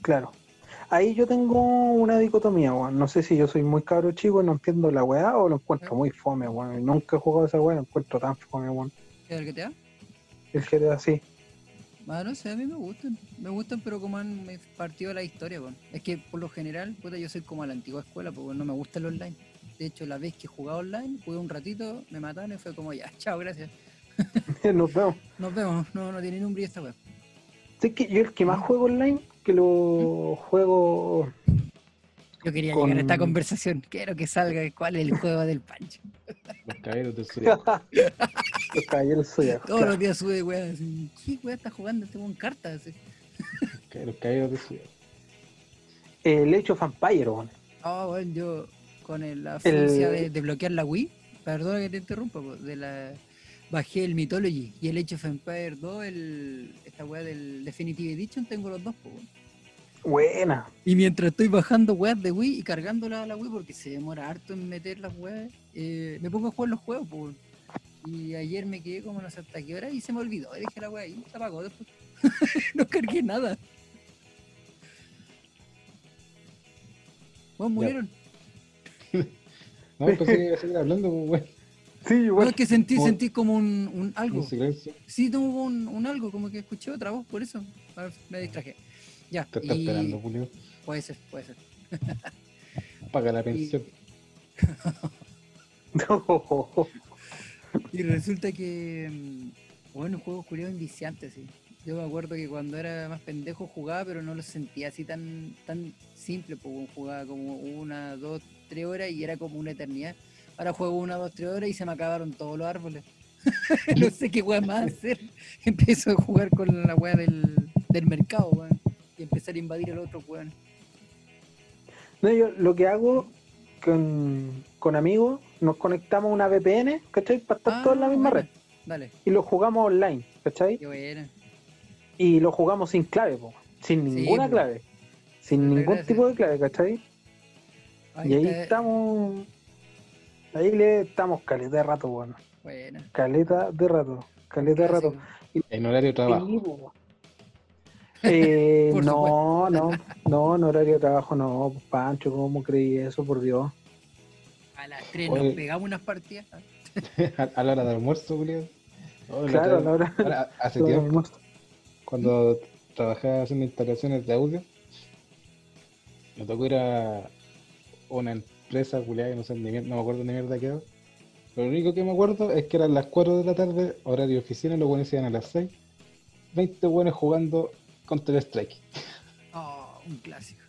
Claro. Ahí yo tengo una dicotomía, weón. No sé si yo soy muy cabro chico y no entiendo la weá o lo encuentro muy fome, weón. Nunca he jugado esa weá, lo encuentro tan fome, weón. ¿Qué es el GTA? El GTA sí. Ah, no sé, a mí me gustan. Me gustan, pero como han partido la historia, weón. Es que por lo general, puta, yo soy como a la antigua escuela, porque no me gusta el online. De hecho, la vez que jugaba online, jugué un ratito, me mataron y fue como ya, chao, gracias. Nos vemos. Nos vemos, no, no tiene nombre esta weá. Sé que yo el que más juego online, que lo juego Yo quería Con- llegar a esta conversación. Quiero que salga cuál es el juego del Pancho. Los caballeros del Zodiaco. los caballeros zodiacos. Todos claro. los días sube así, ¿Qué weá está jugando este con cartas? Así. Los caballeros del Zodiaco. El hecho of Empire, weón. Ah, bueno, yo con el- la El- fuerza de, de bloquear la Wii, perdona que te interrumpa, de la bajé el Mythology y el Age of Empire 2, el, esta weá del Definitive Edition, tengo los dos, weón. Buena. Y mientras estoy bajando weas de Wii y cargándola a la Wii porque se demora harto en meter las weas, eh, me pongo a jugar los juegos, weón. Y ayer me quedé como no sé hasta qué hora y se me olvidó. Y dejé la wea ahí, se apagó después. no cargué nada. Bueno, murieron. No, iba a seguir hablando, pues, weón. Sí, No, igual. es que sentí, Como- sentí como un, un algo. Un silencio. Sí, tuvo un, un algo, como que escuché otra voz, por eso me distraje. Ya, Te está y- esperando, Julio. puede ser, puede ser. Paga la pensión. Y resulta que, mm, bueno, juegos curiosos enviciantes, sí. Yo me acuerdo que cuando era más pendejo jugaba, pero no lo sentía así tan, tan simple, pues jugaba como una, dos, tres horas y era como una eternidad. Ahora juego una, dos, tres horas y se me acabaron todos los árboles. no sé qué weá más hacer. Empiezo a jugar con la weá del, del mercado, weón. Y empezar a invadir el otro weón. No, yo lo que hago con, con amigos, nos conectamos a una VPN, ¿cachai? Para estar todos en la misma buena. red. Dale, Y lo jugamos online, ¿cachai? qué buena. Y lo jugamos sin clave, po. sin ninguna clave. Sin ningún tipo de clave, ¿cachai? Ahí y ahí está- estamos. Ahí le estamos caleta de rato, bueno. Buena. Caleta de rato. Caleta de rato. En horario de trabajo. Eh, no, no, no, en horario de trabajo no, Pancho, ¿cómo creí eso, por Dios? A las 3 Oye. nos pegamos unas partidas. a, a la hora de almuerzo, Julio. Oh, la Claro, a la hora. ahora, hace la hora del tiempo, almuerzo. cuando trabajaba haciendo instalaciones de audio, me tocó ir a una empresa, culiada, y no sé, ni mier- no me acuerdo ni mierda qué era. Lo único que me acuerdo es que eran las 4 de la tarde, horario oficina, los buenos iban a las 6. 20 buenos jugando Counter Strike. Oh, un clásico.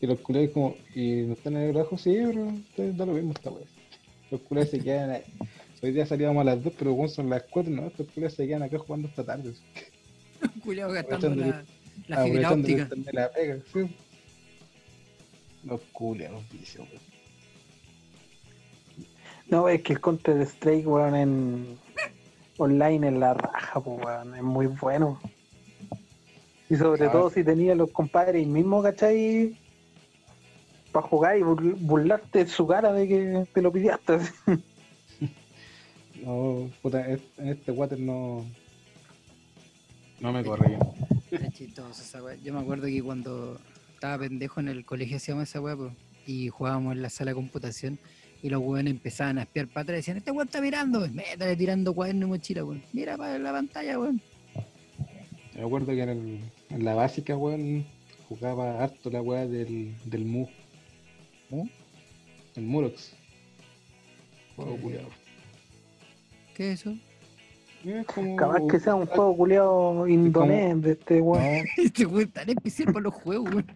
Y los culiados como, ¿y no están en el trabajo? Sí, pero da lo mismo esta wea. Los culiados se quedan ahí. Hoy día salíamos a las 2, pero bueno, son las 4, no, estos culiados se quedan acá jugando esta tarde. Culeado gastando la, la fibra que óptica. la pega, sí. Los culiados, vicios, weón. No, es que el Counter Strike, weón, en online en la raja, pues, weón, es muy bueno. Y sobre todo si tenías los compadres mismo, ¿cachai? Para jugar y bur- burlarte su cara de que te lo pidiaste. No, puta, en este water no. No me weá. Yo me acuerdo que cuando estaba pendejo en el colegio hacíamos esa weá, y jugábamos en la sala de computación, y los weones empezaban a espiar para atrás y decían, este weón está mirando, métale tirando cuaderno y mochila, weón. Mira para la pantalla, weón. Me acuerdo que en, el- en la básica, weón, jugaba harto la weá del, del Mu. ¿Mu? El Murox. Juego Eh, culiao. ¿Qué es eso? Es como- Capaz que sea un juego culiado indonés de este weón. Este weón es tan especial para los juegos, weón.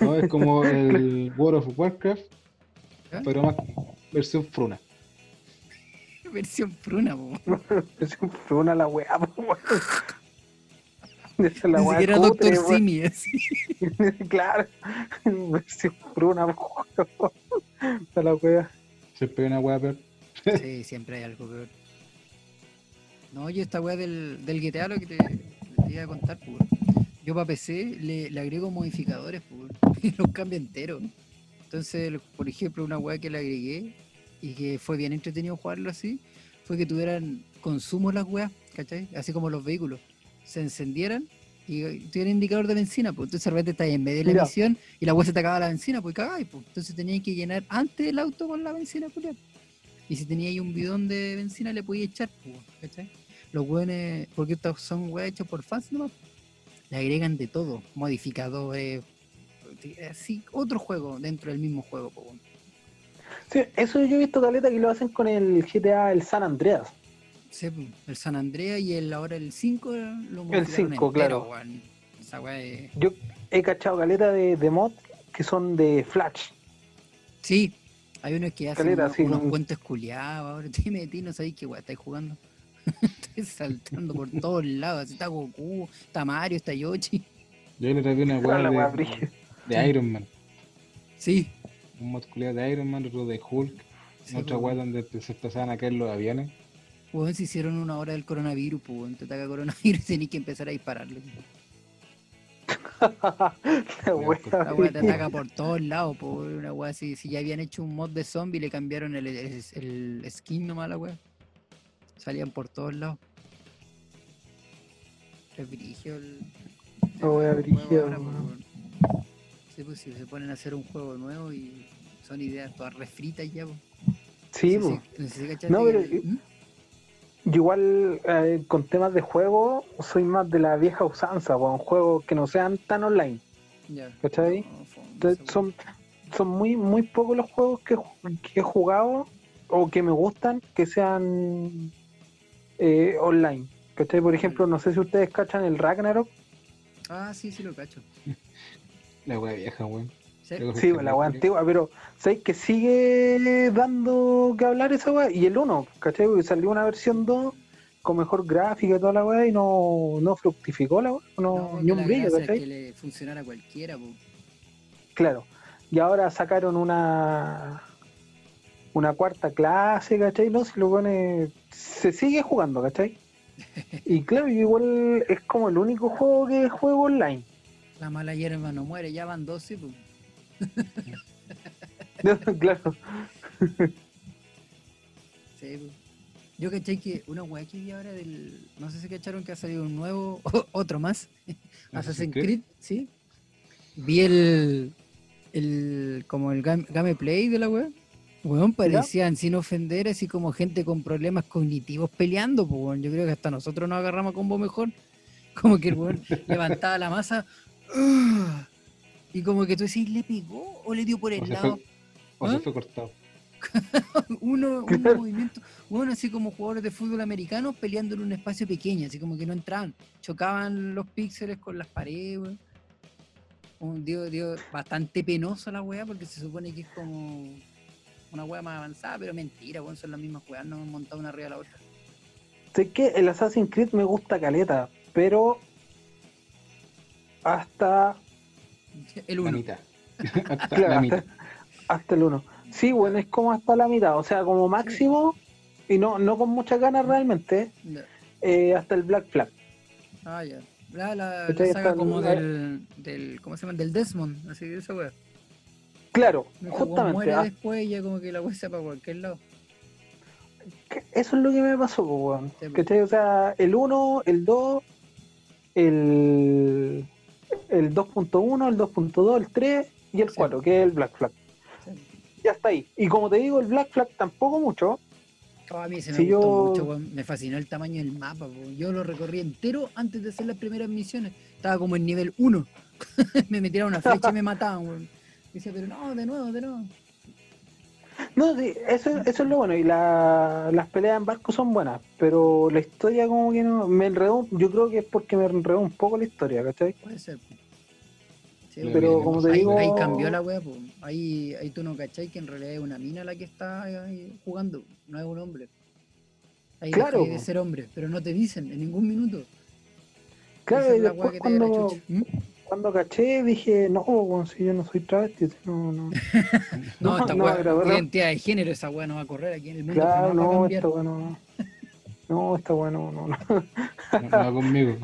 No, es como el World of Warcraft, pero más versión fruna. Versión pruna, po. Es una la weá, po, weón. Esa es la Ni weá siquiera Doctor. Simi, así. claro. Versión fruna, po. Esa es la weá. Siempre hay una weá peor. Sí, siempre hay algo peor. No, yo esta weá del, del GTA lo que te, te iba a contar, pues. Yo para PC le, le agrego modificadores, pues, y los cambio entero. Entonces, por ejemplo, una weá que le agregué y que fue bien entretenido jugarlo así, fue que tuvieran consumo las weas, ¿cachai? Así como los vehículos. Se encendieran y tuvieran indicador de benzina, pues entonces de repente estás en medio de la Mira. emisión y la wea se te acaba la benzina, pues cagáis, pues. Entonces tenías que llenar antes el auto con la benzina, culiao. Y si tenía ahí un bidón de benzina, le podías echar, pues, ¿cachai? Los weones, porque estos son weas hechos por fans nomás, le agregan de todo, modificadores, así, otro juego dentro del mismo juego. Sí, eso yo he visto caleta que lo hacen con el GTA, el San Andreas. Sí, el San Andrea y el ahora el 5 lo El modificaron 5, entero, claro. Esa es- Yo he cachado caleta de, de mod que son de Flash. Sí, hay unos que hacen Caleta, unos, sí, unos con- puentes culiados, ahora te metí, no sabéis qué weá estáis jugando. Estoy saltando por todos lados, así está Goku, está Mario, está Yoshi. Yo le traje una weá de, de Iron Man. Sí, Un mod de Iron Man, otro de Hulk. sí otra pues, weá donde te- se empezaban a caer los aviones. weón, se hicieron una hora del coronavirus, pues weón, te ataca coronavirus y tenés que empezar a dispararle. La weá La weá te ataca por todos lados, por una weá así. Si ya habían hecho un mod de zombie, le cambiaron el, el, el skin nomás a la weá. Salían por todos lados. Es brigio el. El juego brígida, ahora, pues. Sí, pues si se ponen a hacer un juego nuevo y son ideas todas refritas ya, pues. Sí, No sé si- no sé si cachaste No, que pero- ¿Mm? Yo igual eh, con temas de juego soy más de la vieja usanza, con juegos que no sean tan online. Ya. ¿Cachai? No, Entonces, son, son muy, muy pocos los juegos que, ju- que he jugado o que me gustan que sean eh, online. ¿Cachai? Por ejemplo, no sé si ustedes cachan el Ragnarok. Ah, sí, sí lo cacho. La weá vieja, weón. Sí. La weá Mercury. antigua, pero ¿sabéis que sigue dando que hablar esa weá? Y el 1, ¿cachai? Porque salió una versión 2 con mejor gráfica y toda la weá y no, no fructificó la weá, no, No, ni un la brillo, ¿cachai? que le funcionara a cualquiera, pues. Claro. Y ahora sacaron una una cuarta clase, ¿cachai? No, si lo pone. Se sigue jugando, ¿cachai? Y claro, yo igual es como el único juego que juego online. La mala hierba no muere, ya van 12, pues. claro. Sí, pues. Yo caché que una weá que vi ahora del. No sé si cacharon que ha salido un nuevo. otro más. Assassin's Creed, ¿sí? Vi el. el como el game- gameplay de la weá. Weón, parecían sin ofender, así como gente con problemas cognitivos peleando, pues weón. Yo creo que hasta nosotros nos agarramos a combo mejor. Como que el weón levantaba la masa. ¡ah! Y como que tú decís, ¿le pegó o le dio por el O lado? O ¿Ah? se fue cortado. uno, un movimiento, bueno, así como jugadores de fútbol americano peleando en un espacio pequeño, así como que no entraban, chocaban los píxeles con las paredes, weón. Un dio, dio bastante penoso la weá porque se supone que es como una weá más avanzada, pero mentira, weón, son las mismas weas, no han montado una arriba de la otra. Sé que el Assassin's Creed me gusta caleta, pero hasta, El La uno. mitad. Hasta Claro, la hasta- mitad. hasta el 1. Sí, bueno, es como hasta la mitad, o sea, como máximo, y no, no con muchas ganas realmente, eh, hasta el Black Flag. Ah, ya. La, la, la saga como la- del, del, ¿cómo se llama? Del Desmond, así de esa weá. Claro, weón justamente, muere ah, después y ya como que la weá se para cualquier lado. eso es lo que me pasó, weón. Sí. O sea, el 1, el 2, el, el 2.1, el 2.2, el 3 y el Sí. 4, que es el Black Flag. Sí. Ya está ahí. Y como te digo, el Black Flag tampoco mucho. Oh, a mí se me Si gustó yo- mucho, weón. me fascinó el tamaño del mapa. weón. Yo lo recorrí entero antes de hacer las primeras misiones. Estaba como en nivel 1. me metieron una flecha y me mataban. weón. Decía, pero no, de nuevo, de nuevo. No, sí, eso, eso es lo bueno. Y la- las peleas en barco son buenas. Pero la historia, como que no. Me enredó. Yo creo que es porque me enredó un poco la historia, ¿cachai? Puede ser. Sí, Pero como te ahí, digo- ahí cambió la wea, po. Ahí, ahí tú no cachai que en realidad es una mina la que está ahí jugando, no es un hombre. Ahí Claro, de ser hombre, pero no te dicen en ningún minuto. Claro, y después cuando. ¿Mm? Cuando caché dije, no, bueno, si yo no soy travesti, no, no. No, esta no, wea, era verdad. identidad de género, esa wea no va a correr aquí en el mundo. Claro, no, cambiar. está bueno. No, está bueno, no, no. No, no va conmigo.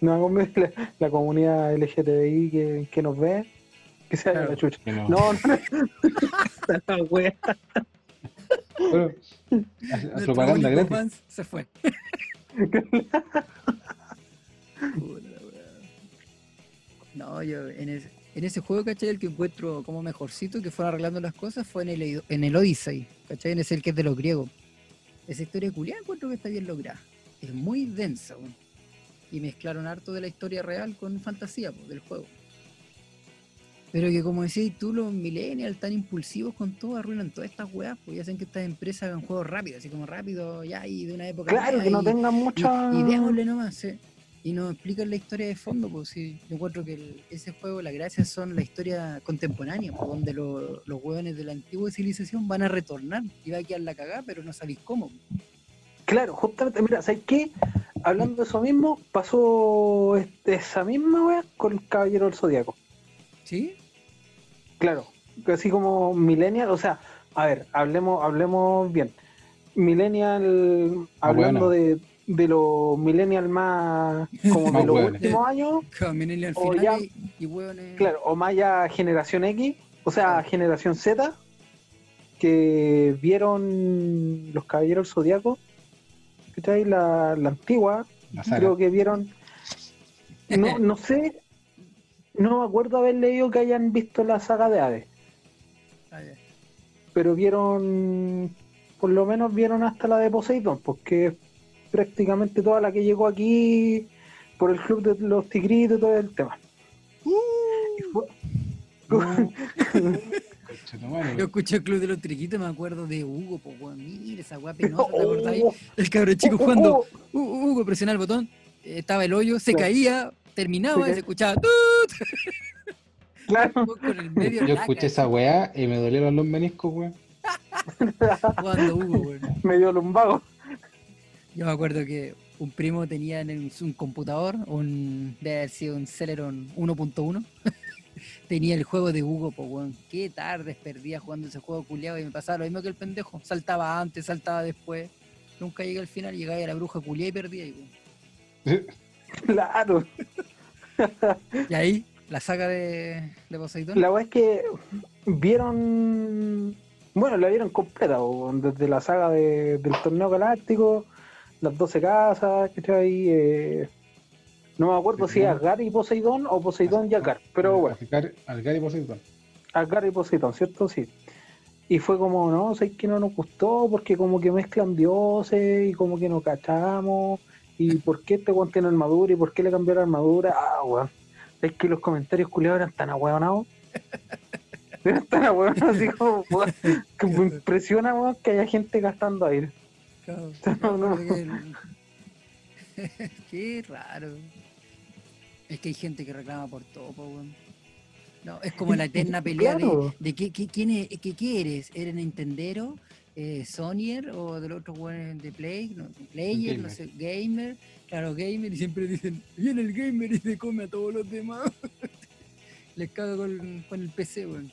No hago la, la comunidad LGTBI que, que nos ve, que se haga Claro. la chucha. No. No, no. La wea. Pero, a- a propaganda gratis. se fue. No, yo en ese, en ese juego, ¿cachai? El que encuentro como mejorcito que fueron arreglando las cosas fue en el, en el Odyssey, ¿cachai? En ese el que es de los griegos. Esa historia culiada encuentro que está bien lograda. Es muy densa, weón. Y mezclaron harto de la historia real con fantasía pues, del juego. Pero que como decías tú, los millennials tan impulsivos con todo arruinan todas estas weas, pues ya hacen que estas empresas hagan juegos rápidos, así como rápido, ya, y de una época. Claro, que no y- tengan mucha. y, y démosle nomás, sí. Y nos explican la historia de fondo, pues sí. Yo encuentro que el- ese juego, la gracia son la historia contemporánea, pues, donde lo- los hueones de la antigua civilización van a retornar y va a quedar la cagada, pero no sabéis cómo. Claro, justamente, mira, ¿sabes qué? Hablando de eso mismo, pasó este- esa misma wea con el Caballero del Zodíaco. ¿Sí? Claro, que así como Millennial, o sea, a ver, hablemos, hablemos bien. Millennial, Ah, hablando bueno. de, de los Millennial más como Más de los hueones. últimos años, O ya- y, claro, o más ya generación X, o sea, generación Z, que vieron los Caballeros del Zodíaco, ¿cachai? La, la antigua, La creo que vieron, no, no sé, no me acuerdo haber leído que hayan visto la saga de Hades. Ah, pero vieron, por lo menos vieron hasta la de Poseidon, porque es prácticamente toda la que llegó aquí por el club de los tigritos y todo el tema. Y fue- madre, Yo escuché el Club de los Triquitos me acuerdo de Hugo, pues weón, mira esa weá penosa, ¿te acordáis? Oh, El cabro chico oh, jugando, oh, Hu- Hugo presionaba el botón, eh, estaba el hoyo, se caía, terminaba y se escuchaba ¡tut! claro, con el medio Yo laca, escuché esa weá y me dolieron los meniscos, weón. jugando Hugo, weón. medio lumbago. Yo me acuerdo que un primo tenía en el- un computador, un, debe haber sido un Celeron 1.1, tenía el juego de Hugo, pues weón. Qué tardes perdía jugando ese juego culiado y me pasaba lo mismo que el pendejo. Saltaba antes, saltaba después. Nunca llegué al final, llegaba a la bruja culiada y perdía. Y, weón. Claro, Y ahí, la saga de, de Poseidón. la verdad es que vieron, bueno, la vieron completa, po, desde la saga de- del torneo galáctico, las 12 casas, ¿cachai? Eh, no me acuerdo si es Asgard y Poseidón o Poseidón y Asgard, pero bueno. Algar- Algar y Poseidón. Asgard y Poseidón, ¿cierto? Sí. Y fue como, no, sé que no nos gustó porque como que mezclan dioses y como que no cachamos. ¿Y por qué este weón tiene armadura? ¿Y por qué le cambió la armadura? Ah, weón. Es que los comentarios culiados eran tan ahueonados. Debe estar a weón así como, weón, que me impresiona, weón, que haya gente gastando aire. Claro, No, no. porque el- Qué raro. Es que hay gente que reclama por todo, weón. No, es como la eterna pelea Claro. de, de qué, qué- quién es- qué, qué eres. ¿Eres Nintendero? Eh, ¿Sonyer? ¿O del otro weón de Play? No, player, no Gamer. sé, gamer. Claro, gamer. Y siempre dicen, viene el gamer y se come a todos los demás. Les caga con, con el PC, weón.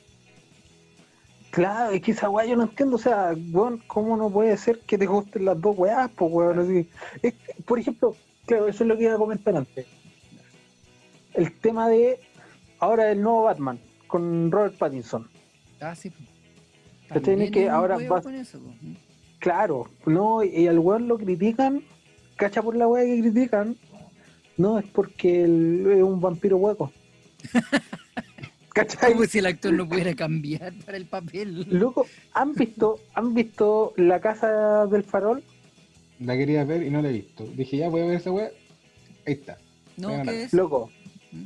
Claro, es que esa weá yo no entiendo, o sea, weón, ¿cómo no puede ser que te gusten las dos weás, pues weón? Así, es por ejemplo, claro, eso es lo que iba a comentar antes. El tema de ahora el nuevo Batman con Robert Pattinson. Ah, sí. También Que ahora con eso, po. Claro, no, y al weón lo critican, cacha por la weá que critican, no, es porque él es un vampiro hueco. ¿Cachai? Como si el actor no pudiera cambiar para el papel. Loco, ¿han visto, ¿han visto la casa del farol? La quería ver y no la he visto. Dije, ya voy a ver esa weá. Ahí está. No, ¿qué es? Loco, ¿Mm?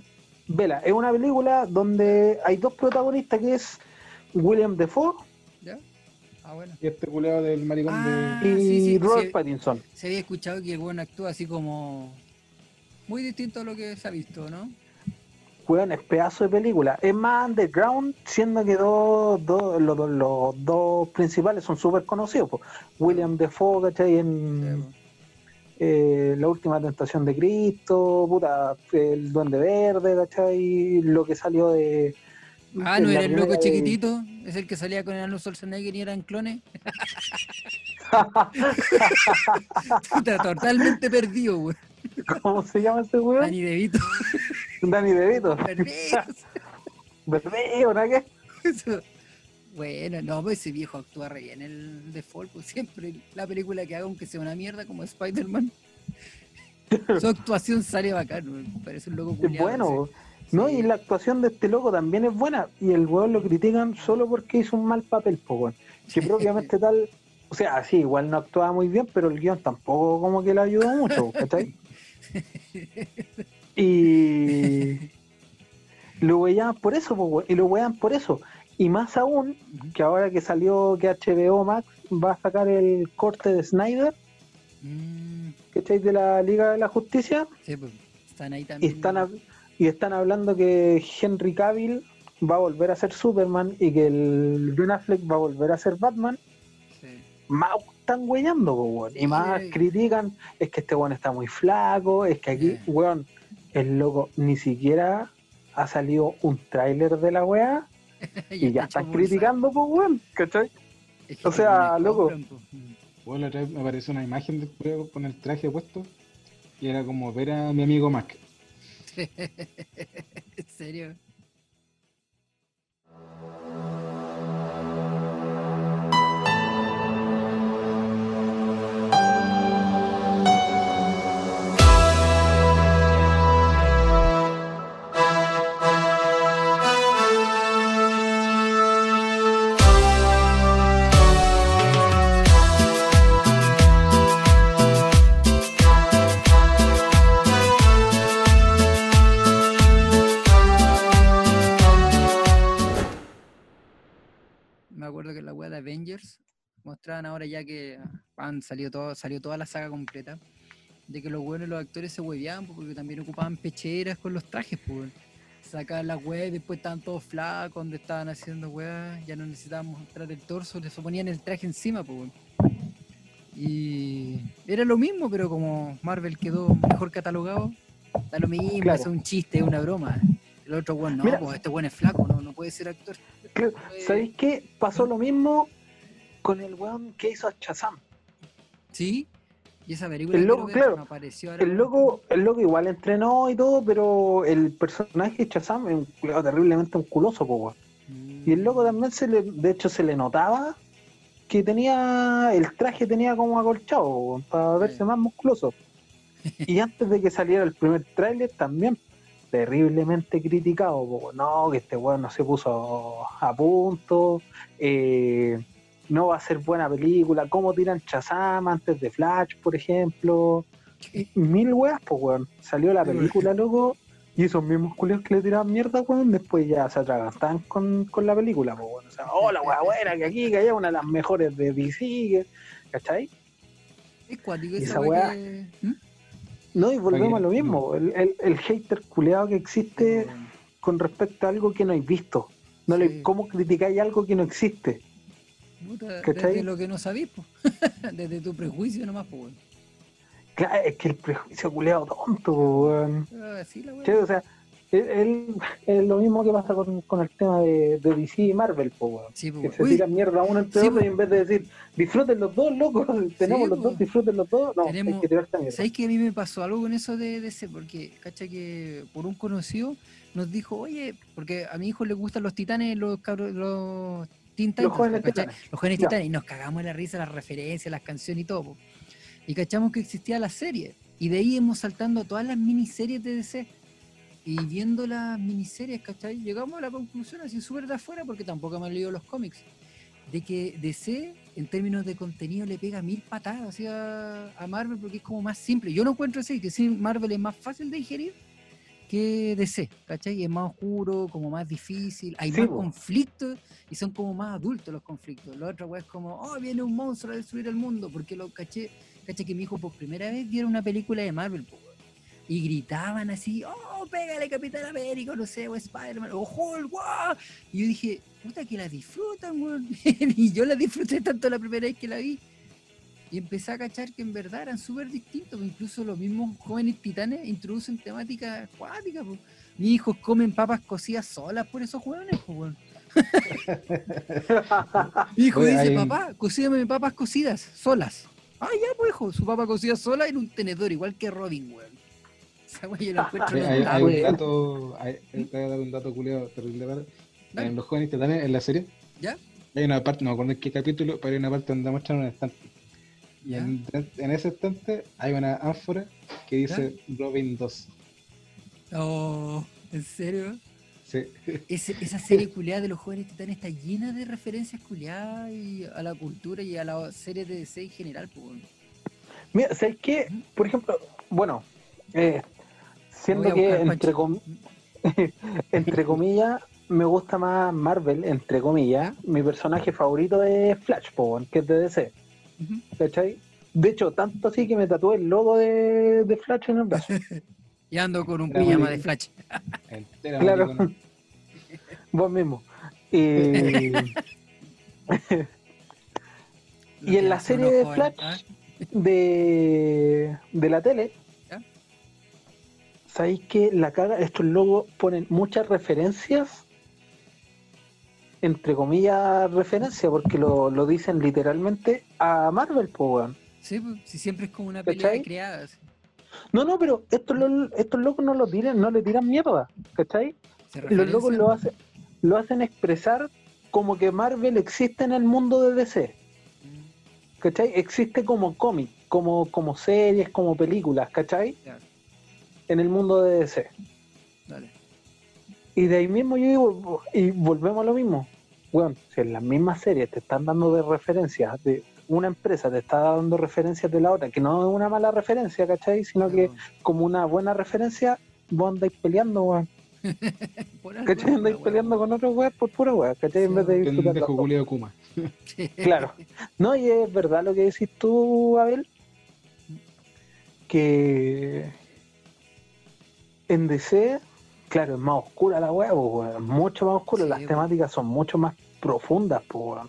vela, es una película donde hay dos protagonistas que es William Defoe ¿Ya? Ah, bueno. Y este culeado del maricón Ah, de. y sí, sí, Robert. Pattinson. Se había escuchado que el buen actúa así como. Muy distinto a lo que se ha visto, ¿no? Weón, es pedazo de película. Es más underground, siendo que dos, dos, los, dos- los dos principales son súper conocidos. po. William Defoe, ¿cachai? En Sí, eh, La Última Tentación de Cristo, puta, El Duende Verde, ¿cachai? Lo que salió de... Ah, ¿no era el loco de- chiquitito? ¿Es el que salía con el Arnold Schwarzenegger y eran clones? Puta, totalmente perdido, güey. ¿Cómo se llama ese weón? Dani DeVito. DeVito. Perdido. Perdido, ¿no? ¿Qué? Bueno, no, pues ese viejo actúa re bien el default, pues siempre la película que haga, aunque sea una mierda como Spider-Man, su actuación sale bacán, parece un loco Es culiado. bueno, ¿no? Y la actuación de este loco también es buena. Y el weón lo critican solo porque hizo un mal papel, weón. Que propiamente tal... O sea, sí, igual no actuaba muy bien, pero el guion tampoco como que le ayudó mucho, ¿cachai? Y lo wean por eso, po, y lo wean por eso. Y más aún, que ahora que salió que HBO Max va a sacar el corte de Snyder, Mm, ¿cachai? De la Liga de la Justicia, sí, pues, están ahí y también. están, hab- y están hablando que Henry Cavill va a volver a ser Superman y que el Ben Affleck va a volver a ser Batman. Sí. Más están weyando, po, weón. Y más Sí. critican, es que este weón está muy flaco, es que aquí, Sí. weón, el loco ni siquiera ha salido un tráiler de la weá y ya está están criticando, pues weón, ¿cachai? Es que o sea, loco. Mm. Bueno, la otra vez me apareció una imagen del culeado con el traje puesto. Y era como ver a mi amigo Mac. ¿En serio? Avengers mostraban ahora ya que han salido todo, salió toda la saga completa, de que los buenos los actores se hueveaban po, porque también ocupaban pecheras con los trajes, pues. Sacaban la web, después estaban todos flacos, donde estaban haciendo weas, ya no necesitaban mostrar el torso, les ponían el traje encima, pues. Y era lo mismo, pero como Marvel quedó mejor catalogado, da lo mismo, Claro. es un chiste, es una broma. El otro weón, no, Mira. pues este weón es flaco, no, no puede ser actor. Claro, Eh, ¿Sabéis qué? Pasó lo mismo con el weón que hizo a Shazam. Sí, y esa película El loco, claro, me apareció ahora. El loco, el loco igual entrenó y todo, pero el personaje de Shazam es un terriblemente musculoso, po. Mm, Y el loco también se le, de hecho se le notaba que tenía, el traje tenía como acolchado, po, para verse Sí. más musculoso. Y antes de que saliera el primer tráiler también terriblemente criticado, po, no, que este weón no se puso a punto, eh, no va a ser buena película, cómo tiran Shazam antes de Flash, por ejemplo, y mil weas, pues weón, salió la película, loco, Y esos mismos culios que le tiraban mierda, weón, después ya se atragantaban con, con la película, pues, weón. O sea, oh, la weá buena, que aquí, que allá, una de las mejores de DC, ¿cachai? Es cuático esa que- ¿Mm? No, y volvemos Oye, a lo mismo, el, el, el hater culeado que existe con respecto a algo que no hay visto. No Sí. le, ¿Cómo criticáis algo que no existe? Puta, desde lo que no sabís, po. desde tu prejuicio nomás, pues, weón. Claro, es que el prejuicio culeado tonto, weón. Ah, la o sea, es, es- lo mismo que pasa con, con el tema de, de DC y Marvel, po, weón. Sí, po, Que weón. se tiran mierda uno entre sí, otro po. y en vez de decir, disfruten los dos, locos, tenemos los dos, disfruten los dos, no, Tenemos- hay que tirarse mierda. ¿Sabéis que a mí me pasó algo con eso de DC? Porque, cacha que por un conocido nos dijo, oye, porque a mi hijo le gustan los titanes, los cabros, los Teen Titans, jóvenes ¿cachai? titanes. Los jóvenes titanes, y nos cagamos en la risa, las referencias, las canciones y todo. po. Y cachamos que existía la serie. Y de ahí hemos saltando a todas las miniseries de DC. Y viendo las miniseries, ¿cachai? Llegamos a la conclusión así súper de afuera, porque tampoco han leído los cómics, de que DC, en términos de contenido, le pega mil patadas a, a Marvel, porque es como más simple. Yo no encuentro así, que sí, Marvel es más fácil de digerir que DC, ¿cachai? Es más oscuro, como más difícil, hay Sí, más conflictos y son como más adultos los conflictos. Otra weá es como, oh, viene un monstruo a destruir el mundo, porque lo caché, caché que mi hijo por primera vez vieron una película de Marvel, po, y gritaban así, oh, pégale Capitán América, no sé, o Spider-Man, o Hulk, guau. Y yo dije, puta que la disfrutan, weón. y yo la disfruté tanto la primera vez que la vi. Y empecé a cachar que en verdad eran súper distintos, incluso los mismos jóvenes titanes introducen temáticas acuáticas. po. Mis hijos comen papas cocidas solas por esos jóvenes, pues, weón. Mi hijo Oye, dice, papá, cocídame papas cocidas solas. Ah, ya, pues, hijo, su papa cocida sola en un tenedor, igual que Robin, weón. Esa yo la encuentro Hay, hay- hay un dato, hay, te voy a dar un dato culiado terrible para-. En los jóvenes titanes, en la serie, ¿Ya? hay una parte, no me acuerdo en qué capítulo, pero hay una parte donde muestran un estante. Y en, en ese estante hay una ánfora que dice Robin 2. Oh, ¿en serio? Sí. Ese- esa serie culiada de los jóvenes titanes está llena de referencias culiadas y a la cultura y a la serie de DC en general, pues. Mira, ¿sabes qué? Por ejemplo, bueno, eh, siendo que entre, com- entre comillas me gusta más Marvel, entre comillas, mi personaje favorito es Flash, que es de DC, ¿cachai? De hecho, tanto así que me tatué el logo de, de Flash en el brazo. Y ando con un Era pijama de Flash. Claro. Vos mismo. Y, Lo Y en la serie de Flash, ¿ah? de, de la tele, ¿Ya? ¿sabéis que la caga? Estos logos ponen muchas referencias, entre comillas referencias, porque lo, lo dicen literalmente a Marvel, weón. Sí, pues, si siempre es como una pelea ¿Cachai? creada. así. No, no, pero estos, estos locos no lo tiran, no le tiran mierda, ¿cachai? Los locos lo hacen, lo hacen expresar como que Marvel existe en el mundo de DC. ¿cachai? Existe como cómic, como, como series, como películas, ¿cachai? Claro. En el mundo de DC. Dale. Y de ahí mismo yo digo, y volvemos a lo mismo. Bueno, si en las mismas series te están dando de referencias, de una empresa te está dando referencias de la otra, que no es una mala referencia, ¿cachai? Sino que como una buena referencia, vos andáis peleando, weón. ¿Cachai? Andáis peleando con otros weón por pura weón, ¿cachai? En vez de disfrutar. Claro. No, y es verdad lo que decís tú, Abel, que en DC, claro, es más oscura la po, weón, mucho más oscura, Sí, las temáticas son mucho más profundas, po.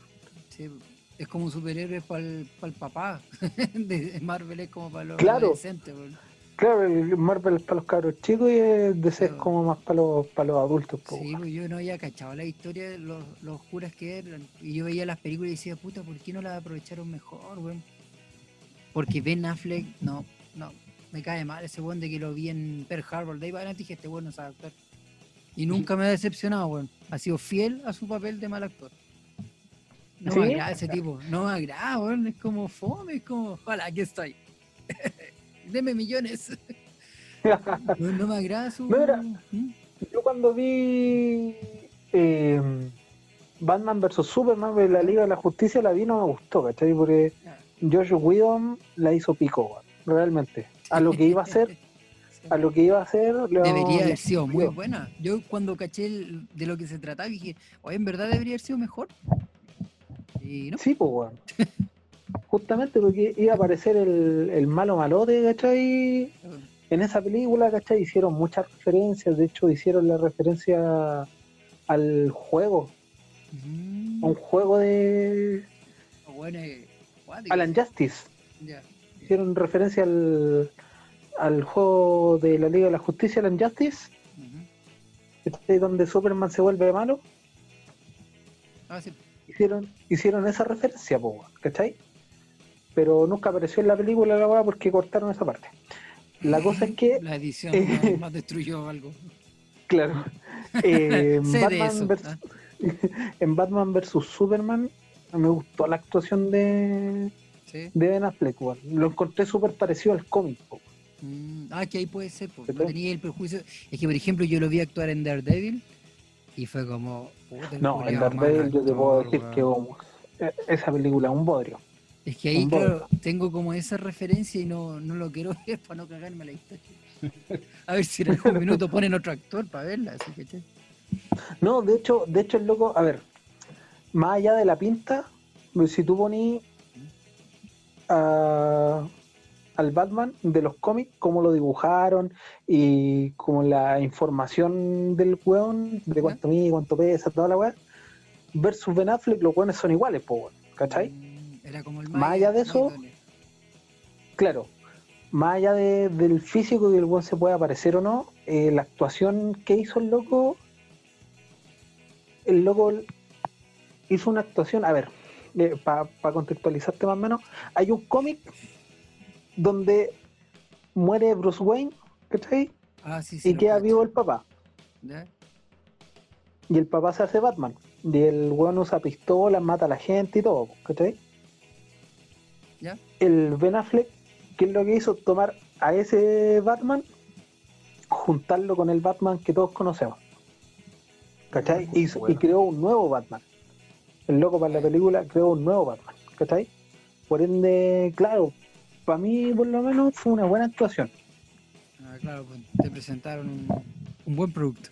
Sí, es como un superhéroe para el, papá. de Marvel es como para los Claro. adolescentes. weón. Claro, el Marvel es para los cabros chicos y el DC es Claro. como más para los, para los adultos, po, Sí, pues yo no había cachado la historia de los, los oscuras que eran. Y yo veía las películas y decía, puta, ¿por qué no las aprovecharon mejor, weón? Porque Ben Affleck, no, no, me cae mal ese weón de que lo vi en Pearl Harbor. De ahí para adelante dije, este weón no sabe actuar. Y nunca me ha decepcionado, weón. Ha sido fiel a su papel de mal actor. No me agrada ese tipo, no me agrada, weón. Es como fome, es como, hola, aquí estoy. Deme millones. No, no me agrada su. ¿Mm? Yo cuando vi eh, Batman vs Superman de la Liga de la Justicia la vi no me gustó, ¿cachai? Porque Josh Whedon la hizo pico, weón, realmente. A lo que iba a ser, a lo que iba a hacer. lo- Debería haber sido muy buena. Yo cuando caché el- de lo que se trataba dije, oye, en verdad debería haber sido mejor. Y no. Sí, pues, weón. Justamente porque iba a aparecer el, el malo malote, ¿cachai? En esa película, ¿cachai? Hicieron muchas referencias, de hecho hicieron la referencia al juego, Mm, a un juego de bueno, eh, Alan. Justice. Hicieron referencia al, al juego de la Liga de la Justicia, Alan Justice, Ujú. ¿cachai? donde Superman se vuelve malo. Ah, sí. Hicieron, hicieron esa referencia, po, ¿cachai? Pero nunca apareció en la película la weá porque cortaron esa parte. La cosa es que La edición Eh, más, destruyó algo. Claro. Eh, Batman eso, ah. en Batman vs Superman me gustó la actuación de, Sí. de Ben Affleck. Lo encontré súper parecido al cómic. po. Mm, ah, que ahí puede ser, porque no tenía el prejuicio. Es que, por ejemplo, yo lo vi actuar en Daredevil y fue como. No, en Daredevil yo te puedo decir que oh, esa película es un bodrio. Es que ahí, un claro, bodrio. tengo como esa referencia y no, no lo quiero ver para no cagarme la historia. A ver si en algún minuto ponen otro actor para verla, así que che. No, de hecho, de hecho el loco, a ver, más allá de la pinta, si tú ponís a- al Batman de los cómics, cómo lo dibujaron y como la información del weón, de cuánto mide, cuánto pesa, toda la weá, versus Ben Affleck, los weones son iguales, po, ¿cachai? Mm, Era como el Más allá de eso. Claro, más allá de- del físico que el weón se pueda parecer o no, eh, la actuación que hizo el loco, el loco hizo una actuación, a ver, para contextualizarte más o menos, hay un cómic donde muere Bruce Wayne, ¿cachai? Ah, sí, sí. Y queda vivo el papá. ¿Ya? Y el papá se hace Batman. Y el weón usa pistolas, mata a la gente y todo, ¿cachai? ¿Ya? El Ben Affleck, ¿qué es lo que hizo? Tomar a ese Batman, juntarlo con el Batman que todos conocemos. ¿Cachai? Y, hizo- y creó un nuevo Batman. El loco para la película creó un nuevo Batman. ¿Cachai? Por ende, claro, para mí por lo menos fue una buena actuación. Ah, claro, pues te presentaron un, un buen producto.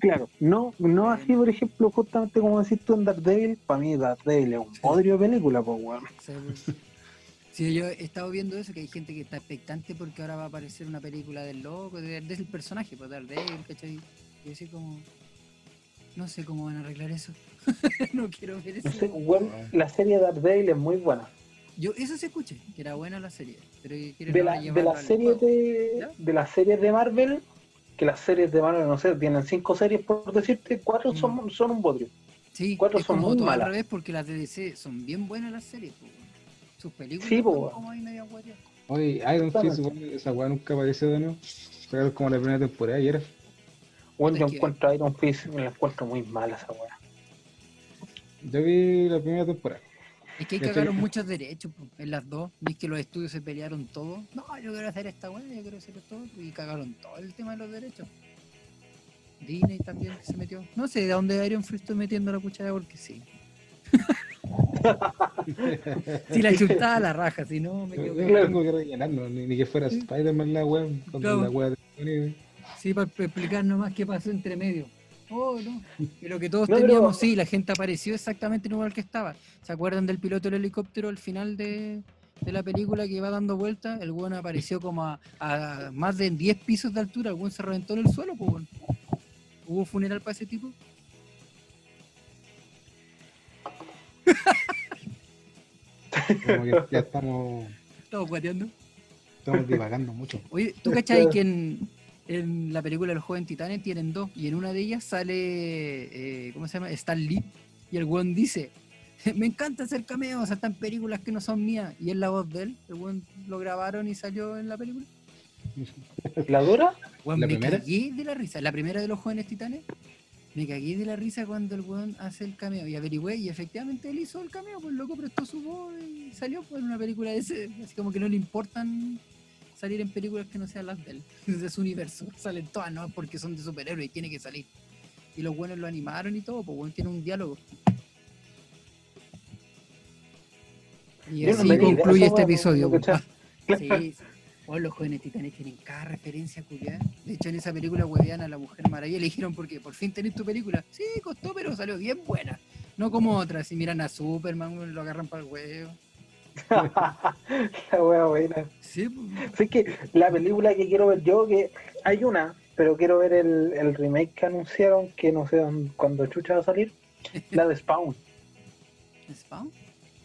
Claro, no, no así, por ejemplo, justamente como decís tú en Daredevil, para mí Daredevil es un podrio de película, pues, weón. Sí, pues. Sí, yo he estado viendo eso, que hay gente que está expectante porque ahora va a aparecer una película del loco, de- del personaje, pues Daredevil, ¿cachai? Y así como... No sé cómo van a arreglar eso. no quiero ver eso. No sé, weón, la serie de Daredevil es muy buena. Yo eso se escuché, que era buena la serie. Pero De, la, de las series de, de las series de Marvel, que las series de Marvel, no sé, tienen cinco series por decirte, cuatro son, son un bodrio. Sí, cuatro es son como muy malas. al revés porque las de DC son bien buenas las series. pues. Sus películas Sí, son weón. como ahí medio guarias. Oye, Iron Fist, esa weá nunca apareció de nuevo. Sacaron como la primera temporada y era. Bueno, yo encuentro a Iron Fist, me la encuentro muy mala esa weá. Yo vi la primera temporada. Es que ahí cagaron muchos derechos en las dos. Ves que los estudios se pelearon todo. No, yo quiero hacer esta weá, yo quiero hacer esto. otro", Y cagaron todo el tema de los derechos. Disney también se metió. No sé de dónde Iron Fist estoy metiendo la cuchara porque sí. si la chuntaba a la raja, si no me quedo. tengo que rellenarlo, ni, ni que fuera Spider-Man la con Claro. la de. Sí, para explicar nomás qué pasó entre medio. Oh, no. Y lo que todos No, pero- teníamos, sí, la gente apareció exactamente igual que estaba. ¿Se acuerdan del piloto del helicóptero al final de, de la película que iba dando vueltas? El weón apareció como a, a más de 10 pisos de altura. El weón se reventó en el suelo, pues weón. ¿Hubo funeral para ese tipo? Como que ya estamos, Estamos guateando. estamos divagando mucho. Oye, ¿tú cachai que en, en la película Los Jóvenes Titanes tienen dos? Y en una de ellas sale, eh, ¿cómo se llama? Stan Lee. Y el weón dice, me encanta hacer cameos hasta en películas que no son mías. Y es la voz de él. El weón lo grabaron y salió en la película. ¿La dura? Weón, ¿La me primera? cagué de la risa. La primera de Los Jóvenes Titanes. Me cagué de la risa cuando el weón hace el cameo. Y averigüé y efectivamente él hizo el cameo. Pues loco prestó su voz y salió pues, en una película de ese. Así como que no le importan salir en películas que no sean las de él, de su universo. Salen todas, ¿no? Porque son de superhéroes y tiene que salir. Y los buenos lo animaron y todo, pues bueno, tiene un diálogo. Y Yo así concluye este episodio. pues. sí, Oh, los jóvenes titanes tienen cada referencia culiada. De hecho, en esa película huevean a la Mujer Maravilla le dijeron, porque por fin tenés tu película. Sí, costó, pero salió bien buena. No como otras. Si miran a Superman, lo agarran para el huevo. La wea buena. Sí, pues. Así que la película que quiero ver yo, que hay una, pero quiero ver el, el remake que anunciaron, que no sé dónde- cuándo chucha va a salir, la de Spawn. ¿Spawn?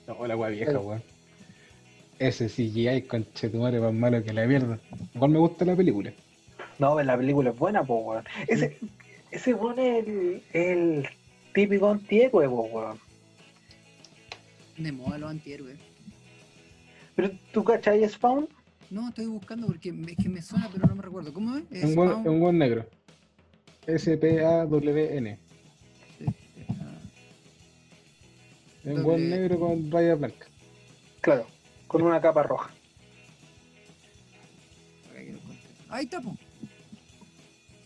No, la wea vieja, weón. Ese CGI con chetumare más malo que la mierda. Igual me gusta la película. No, la película es buena, po, weón. Ese, ese weón es el, el típico antihéroe, po, weón. De moda los antihéroes. Pero tú cachai Spawn? No, estoy buscando porque me- es que me suena, pero no me recuerdo. ¿Cómo es? Es un buen, Spawn. es un buen negro. S-P-A-W-N. Es un buen negro con rayas blancas. Claro, con una capa roja. Ahí. Ahí está, po.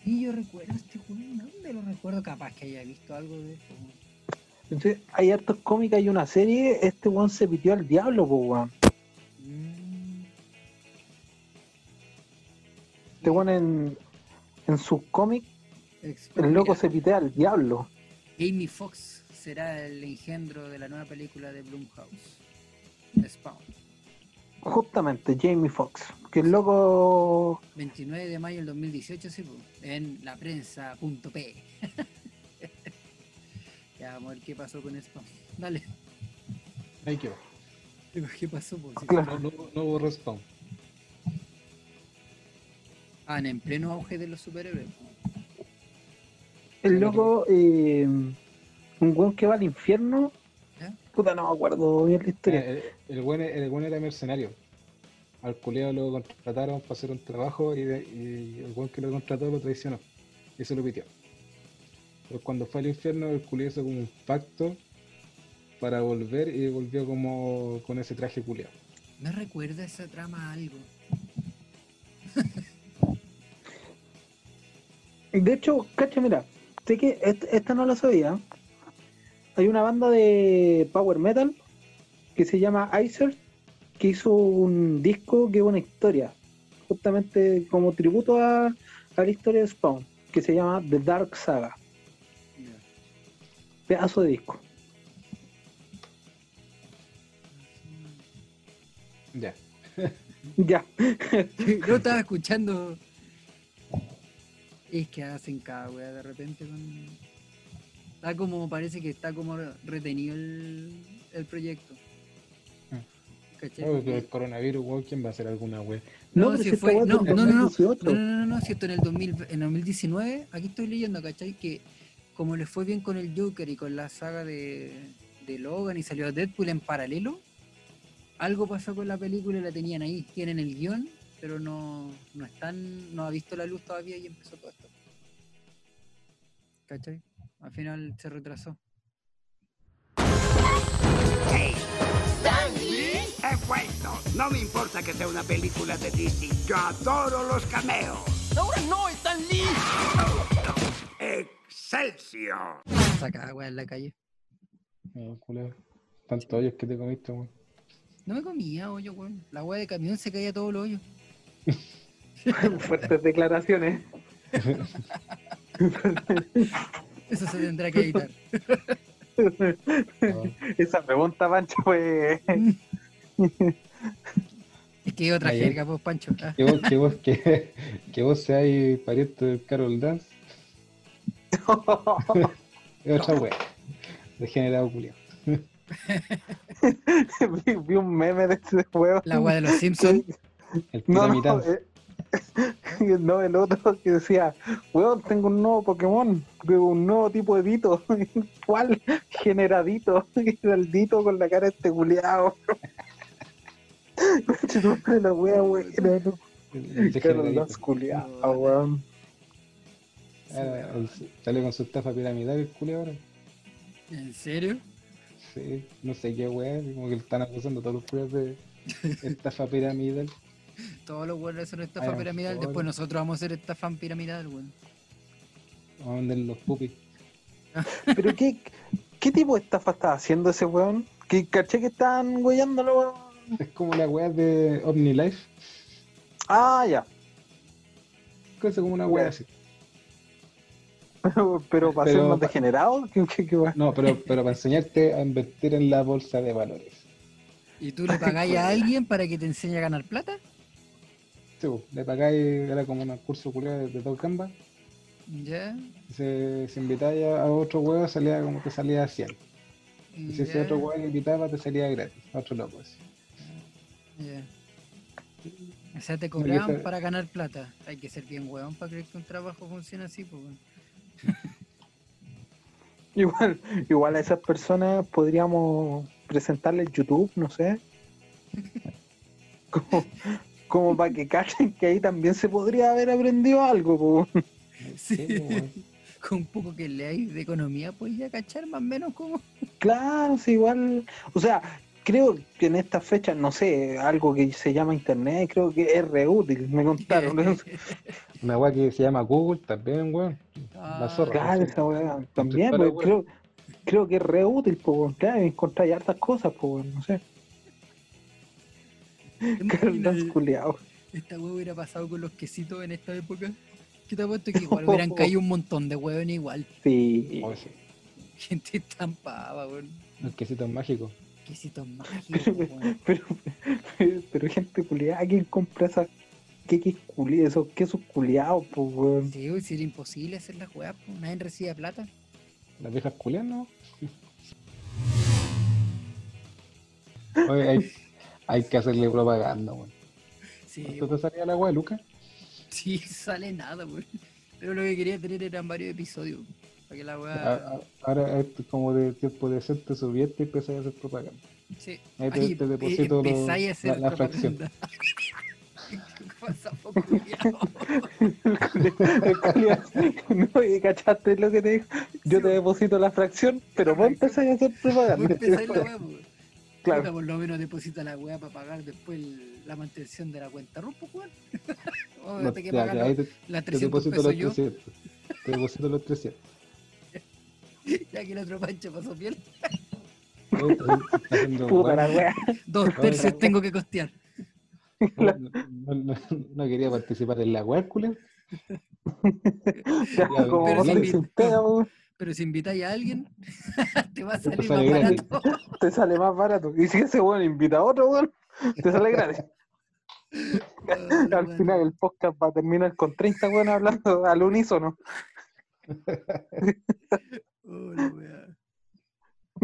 Sí, yo recuerdo este weón. ¿Dónde lo recuerdo? Capaz que haya visto algo de weón. Entonces, hay hartos cómics, hay una serie, este weón se pitió al diablo, po, weón. Este weón en, en sus cómics, explica. el loco se pitea al diablo. Amy Fox será el engendro de la nueva película de Blumhouse. Spawn. Justamente, Jamie Foxx. Que el loco 29 de mayo del 2018, sí, po, en la prensa.p. ya, vamos a ver qué pasó con Spawn. Dale. Ahí quedó. ¿Qué pasó? Sí, Claro. No, no, no hubo respawn. Ah, en pleno auge de los superhéroes. El loco, eh, un weón que va al infierno. ¿Ya? Puta, no me acuerdo bien la historia. Eh, El, el, buen, el buen era mercenario. Al culeado lo contrataron para hacer un trabajo y, de- y el buen que lo contrató lo traicionó. Y se lo pitió. Pero cuando fue al infierno, el culeado hizo como un pacto para volver y volvió como con ese traje culeado. Me recuerda esa trama a algo. De hecho, cacha, mira, sé que est- esta no la sabía. Hay una banda de power metal que se llama Icer que hizo un disco que es una historia, justamente como tributo a, a la historia de Spawn, que se llama The Dark Saga. Pedazo de disco. Ya. Ya. Yo estaba escuchando. Es que hacen cada wea de repente con. Está como, parece que está como retenido el, el proyecto. ¿Cachai? No, porque el coronavirus, weón, ¿quién va a hacer alguna wea? No, pero si fue, weá no, no, no, no, 2018. no, no, no, no, si esto en el 2000, en 2019, aquí estoy leyendo, ¿cachai? Que como le fue bien con el Joker y con la saga de, de Logan y salió Deadpool en paralelo, algo pasó con la película y la tenían ahí, tienen el guion, pero no, no están, no ha visto la luz todavía y empezó todo esto. ¿Cachai? Al final se retrasó. He vuelto. No me importa que sea una película de Disney. Yo adoro los cameos. ¡Ahora no, Stan Lee! ¡Excelsior! Saca wea en la calle. No, culeado. Tantos hoyos que te comiste, weón. No me comía hoyo, weón. La wea de camión se caía todos los hoyos. Fuertes declaraciones. Eso se tendrá que editar. Esa pregunta, Pancho, fue. Es que hay otra Ayer- jerga, pues, Pancho. Ah. Que vos, que vos, que, que vos seáis pariente del Carol Dance. es otra wea. Degenerado culiado. vi, vi un meme de ese juego. La wea de los Simpsons. El No, eh, no, el otro que decía, weón, tengo un nuevo Pokémon, tengo un nuevo tipo de Dito. ¿Cuál? Generadito. Era el Dito con la cara de este culiao. la wea buena, ¿no? El- el Carlos culiao, weón. Sale con su estafa piramidal el culiao ahora. ¿En serio? Sí, no sé qué wea, como que le están acusando a todos los culiados de estafa piramidal. Todos los buenos son estafa Ay, piramidal. por Después nosotros vamos a ser estafa piramidal, weón. Vamos a vender los pupis. Pero qué, qué tipo de estafa estaba haciendo ese weón? Que caché que estaban weyándolo. Es como la wea de OmniLife. Ah, ya. Cosa como una wea así. Pero, pero para Pero ser más degenerado, ¿qué, qué? No, pero, pero para enseñarte a invertir en la bolsa de valores. ¿Y tú le pagáis a alguien para que te enseñe a ganar plata? Sí, pues, le pagáis, era como un curso culiado de, de dos gambas. Ya. Si, si invitáis a a otro huevo, salía como que salía a 100. Y si ese ya, otro huevo le invitaba, te salía gratis. a Otro loco así. O sea, te cobraban para ganar plata. Hay que ser bien huevón para creer que un trabajo funciona así, pues. Igual, igual a esas personas podríamos presentarles YouTube, no sé. Como, como para que cachen que ahí también se podría haber aprendido algo. po. Sí. Con un poco que leáis de economía, pues ya cachar más o menos como. Claro, sí, igual. O sea, creo que en estas fechas, no sé, algo que se llama internet, creo que es re útil, me contaron. Una hueá que se llama Google también, weón. La zorra. Claro, esa weá también, pues, weá. creo, creo que es re útil, pues, claro, encontrar hartas cosas, pues, no sé. Carlos culiao. Esta hueá hubiera pasado con los quesitos en esta época. ¿Qué te apuesto que igual hubieran caído un montón de huevos igual? Sí. Oh, sí. Gente estampaba, weón. Los quesitos mágicos. Quesitos mágicos, weón. Pero, pero, pero gente culiada, ¿quién compra esas queques culiados, esos quesos culiados, pues, weón? Sí, si era imposible hacer las weas, pues nadie recibía plata. Las viejas culias, ¿no? Oye, hay, hay que hacerle propaganda, weón. Sí, ¿Cuánto te salía la weá, Lucas? sí, sale nada, weón. Pero lo que quería tener eran varios episodios. Para que la A- wea. a- Ahora, esto es como de tiempo decente, subiste y empezaste a hacer propaganda. Sí. Ahí te, Ahí te em- deposito lo- empezáis a hacer la, la fracción. El no, y cachaste lo que te dijo. Yo te deposito la fracción, pero vos empezás a hacer Vos propaganda. empezáis la. Claro. Puta, por lo menos deposita la weá para pagar después el- la mantención de la cuenta RUP, weón. O No, te que pagar te, las te 300 deposito pesos los yo, 300. Te deposito los 300. ya que el otro pancho pasó piel. Puta weá. la wea. Dos tercios tengo que costear. No, no, no- no quería participar en la weá, Ya, como pero vos weón, Pero si invitáis a alguien, te va a Te salir sale más gratis. barato. te sale más barato. Y si ese weón invita a otro, weón, te sale gratis. Al weón. final el podcast va a terminar con 30 weón hablando al unísono. La weá.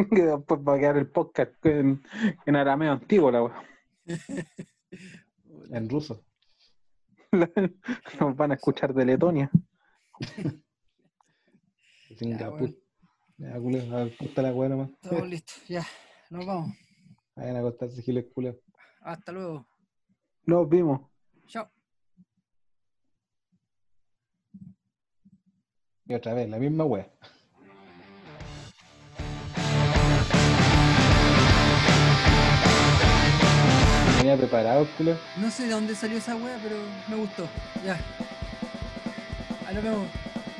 Que después va a quedar el podcast en, en arameo antiguo, la weón. La- En ruso. Nos van a escuchar de Letonia. Singapur. weón. Ya, culia, a ver, corta la weá nomás. Estamos listos, ya. Nos vamos. Vayan a acostarse, giles, culia. Hasta luego. Nos vimos. Chao. Y otra vez, la misma weá. Venía preparado, culia. No sé de dónde salió esa wea, pero me gustó. Ya. Ahí nos vemos.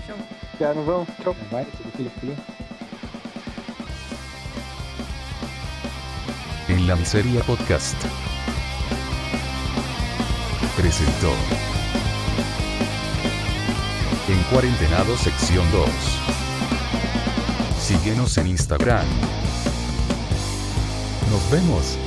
Chao. Ya nos vemos. En la miseria podcast. Presentó. En cuarentenado sección 2. Síguenos en Instagram. Nos vemos.